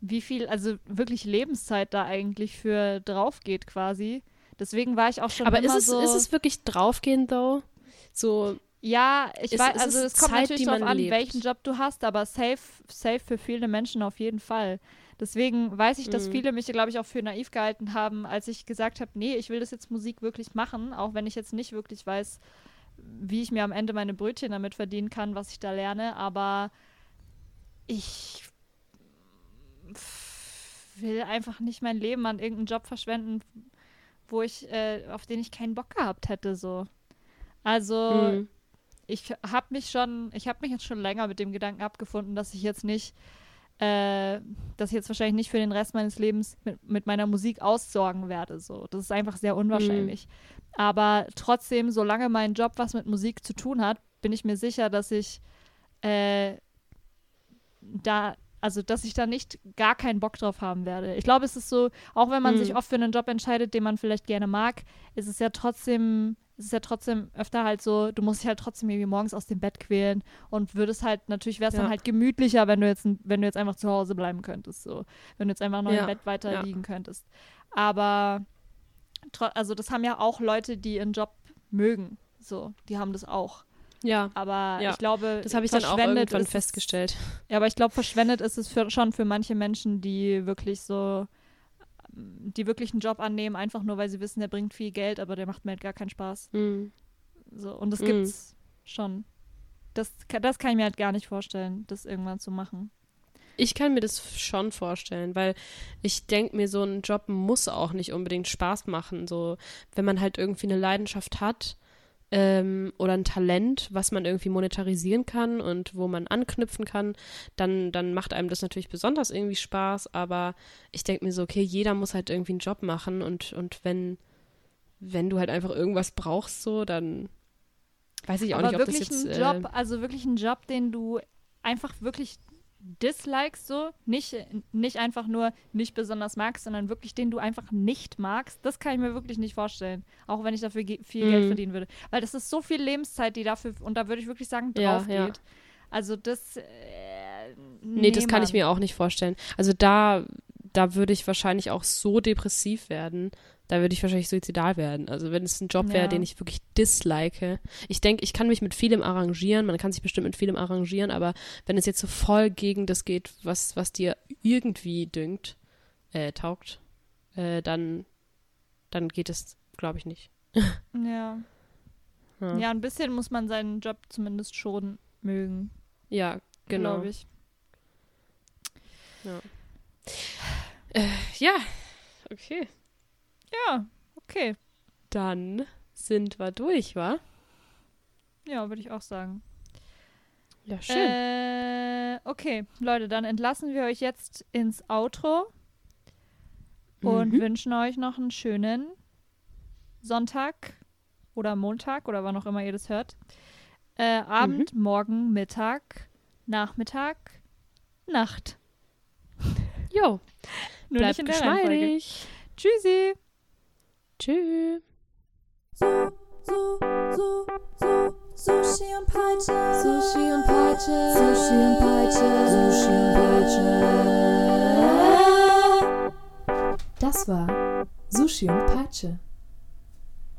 wie viel, also wirklich Lebenszeit da eigentlich für drauf geht quasi. Deswegen war ich auch schon Aber immer ist es, so. ist es wirklich draufgehen, though? So, ja, ich ist- weiß, also es es kommt Zeit, natürlich darauf an, lebt? welchen Job du hast, aber safe, safe für viele Menschen auf jeden Fall. Deswegen weiß ich, dass Mhm. viele mich, glaube ich, auch für naiv gehalten haben, als ich gesagt habe, nee, ich will das jetzt Musik wirklich machen, auch wenn ich jetzt nicht wirklich weiß, wie ich mir am Ende meine Brötchen damit verdienen kann, was ich da lerne, aber ich will einfach nicht mein Leben an irgendeinen Job verschwenden, wo ich, äh, auf den ich keinen Bock gehabt hätte, so. Also, hm. ich habe mich schon, ich habe mich jetzt schon länger mit dem Gedanken abgefunden, dass ich jetzt nicht, äh, dass ich jetzt wahrscheinlich nicht für den Rest meines Lebens mit, mit meiner Musik aussorgen werde. So, das ist einfach sehr unwahrscheinlich. Aber trotzdem, solange mein Job was mit Musik zu tun hat, bin ich mir sicher, dass ich äh, da, also dass ich da nicht gar keinen Bock drauf haben werde. Ich glaube, es ist so, auch wenn man Mhm. sich oft für einen Job entscheidet, den man vielleicht gerne mag, ist es ja trotzdem, ist es ja trotzdem öfter halt so, du musst dich halt trotzdem irgendwie morgens aus dem Bett quälen und würdest halt, natürlich wäre es dann Ja. halt gemütlicher, wenn du jetzt, wenn du jetzt einfach zu Hause bleiben könntest, so. Wenn du jetzt einfach noch Ja, im Bett weiter ja. liegen könntest. Aber, also das haben ja auch Leute, die ihren Job mögen, so. Die haben das auch. Ja, Aber ich glaube, das habe ich dann auch irgendwann ist es- festgestellt. Ja, aber ich glaube, verschwendet ist es für, schon für manche Menschen, die wirklich so, die wirklich einen Job annehmen, einfach nur, weil sie wissen, der bringt viel Geld, aber der macht mir halt gar keinen Spaß. Hm. So, und das Mhm. gibt's schon. Das, das kann ich mir halt gar nicht vorstellen, das irgendwann zu machen. Ich kann mir das schon vorstellen, weil ich denke mir, so ein Job muss auch nicht unbedingt Spaß machen. So, wenn man halt irgendwie eine Leidenschaft hat ähm, oder ein Talent, was man irgendwie monetarisieren kann und wo man anknüpfen kann, dann, dann macht einem das natürlich besonders irgendwie Spaß. Aber ich denke mir so, okay, jeder muss halt irgendwie einen Job machen und, und wenn, wenn du halt einfach irgendwas brauchst, so, dann weiß ich auch aber nicht, ob das wirklich jetzt. ein äh, Job, also wirklich ein Job, den du einfach wirklich dislikest, so, nicht, nicht einfach nur nicht besonders magst, sondern wirklich den du einfach nicht magst, das kann ich mir wirklich nicht vorstellen. Auch wenn ich dafür viel Geld Mhm. verdienen würde. Weil das ist so viel Lebenszeit, die dafür, und da würde ich wirklich sagen, Ja, drauf ja. geht. Also das. Äh, Nee, das kann ich Mann. mir auch nicht vorstellen. Also da, da würde ich wahrscheinlich auch so depressiv werden. Da würde ich wahrscheinlich suizidal werden. Also wenn es ein Job wäre, Ja. den ich wirklich dislike. Ich denke, ich kann mich mit vielem arrangieren. Man kann sich bestimmt mit vielem arrangieren, aber wenn es jetzt so voll gegen das geht, was, was dir irgendwie dünkt, äh, taugt, äh, dann, dann geht es, glaube ich, nicht. Ja. Ja, ja, ein bisschen muss man seinen Job zumindest schon mögen, ja genau. glaube ich. Ja, okay. Ja, okay. Dann sind wir durch, wa? Ja, würde ich auch sagen. Ja, schön. Äh, okay, Leute, dann entlassen wir euch jetzt ins Outro und Mhm. wünschen euch noch einen schönen Sonntag oder Montag oder wann auch immer ihr das hört. Äh, Abend, Morgen, Mittag, Nachmittag, Nacht. Jo, Nur bleibt nicht in der. Tschüssi. Tschüss. So, so, so, so, Sushi und Peitsche. Sushi und Peitsche. Sushi und Peitsche. Sushi und Peitsche. Das war Sushi und Peitsche.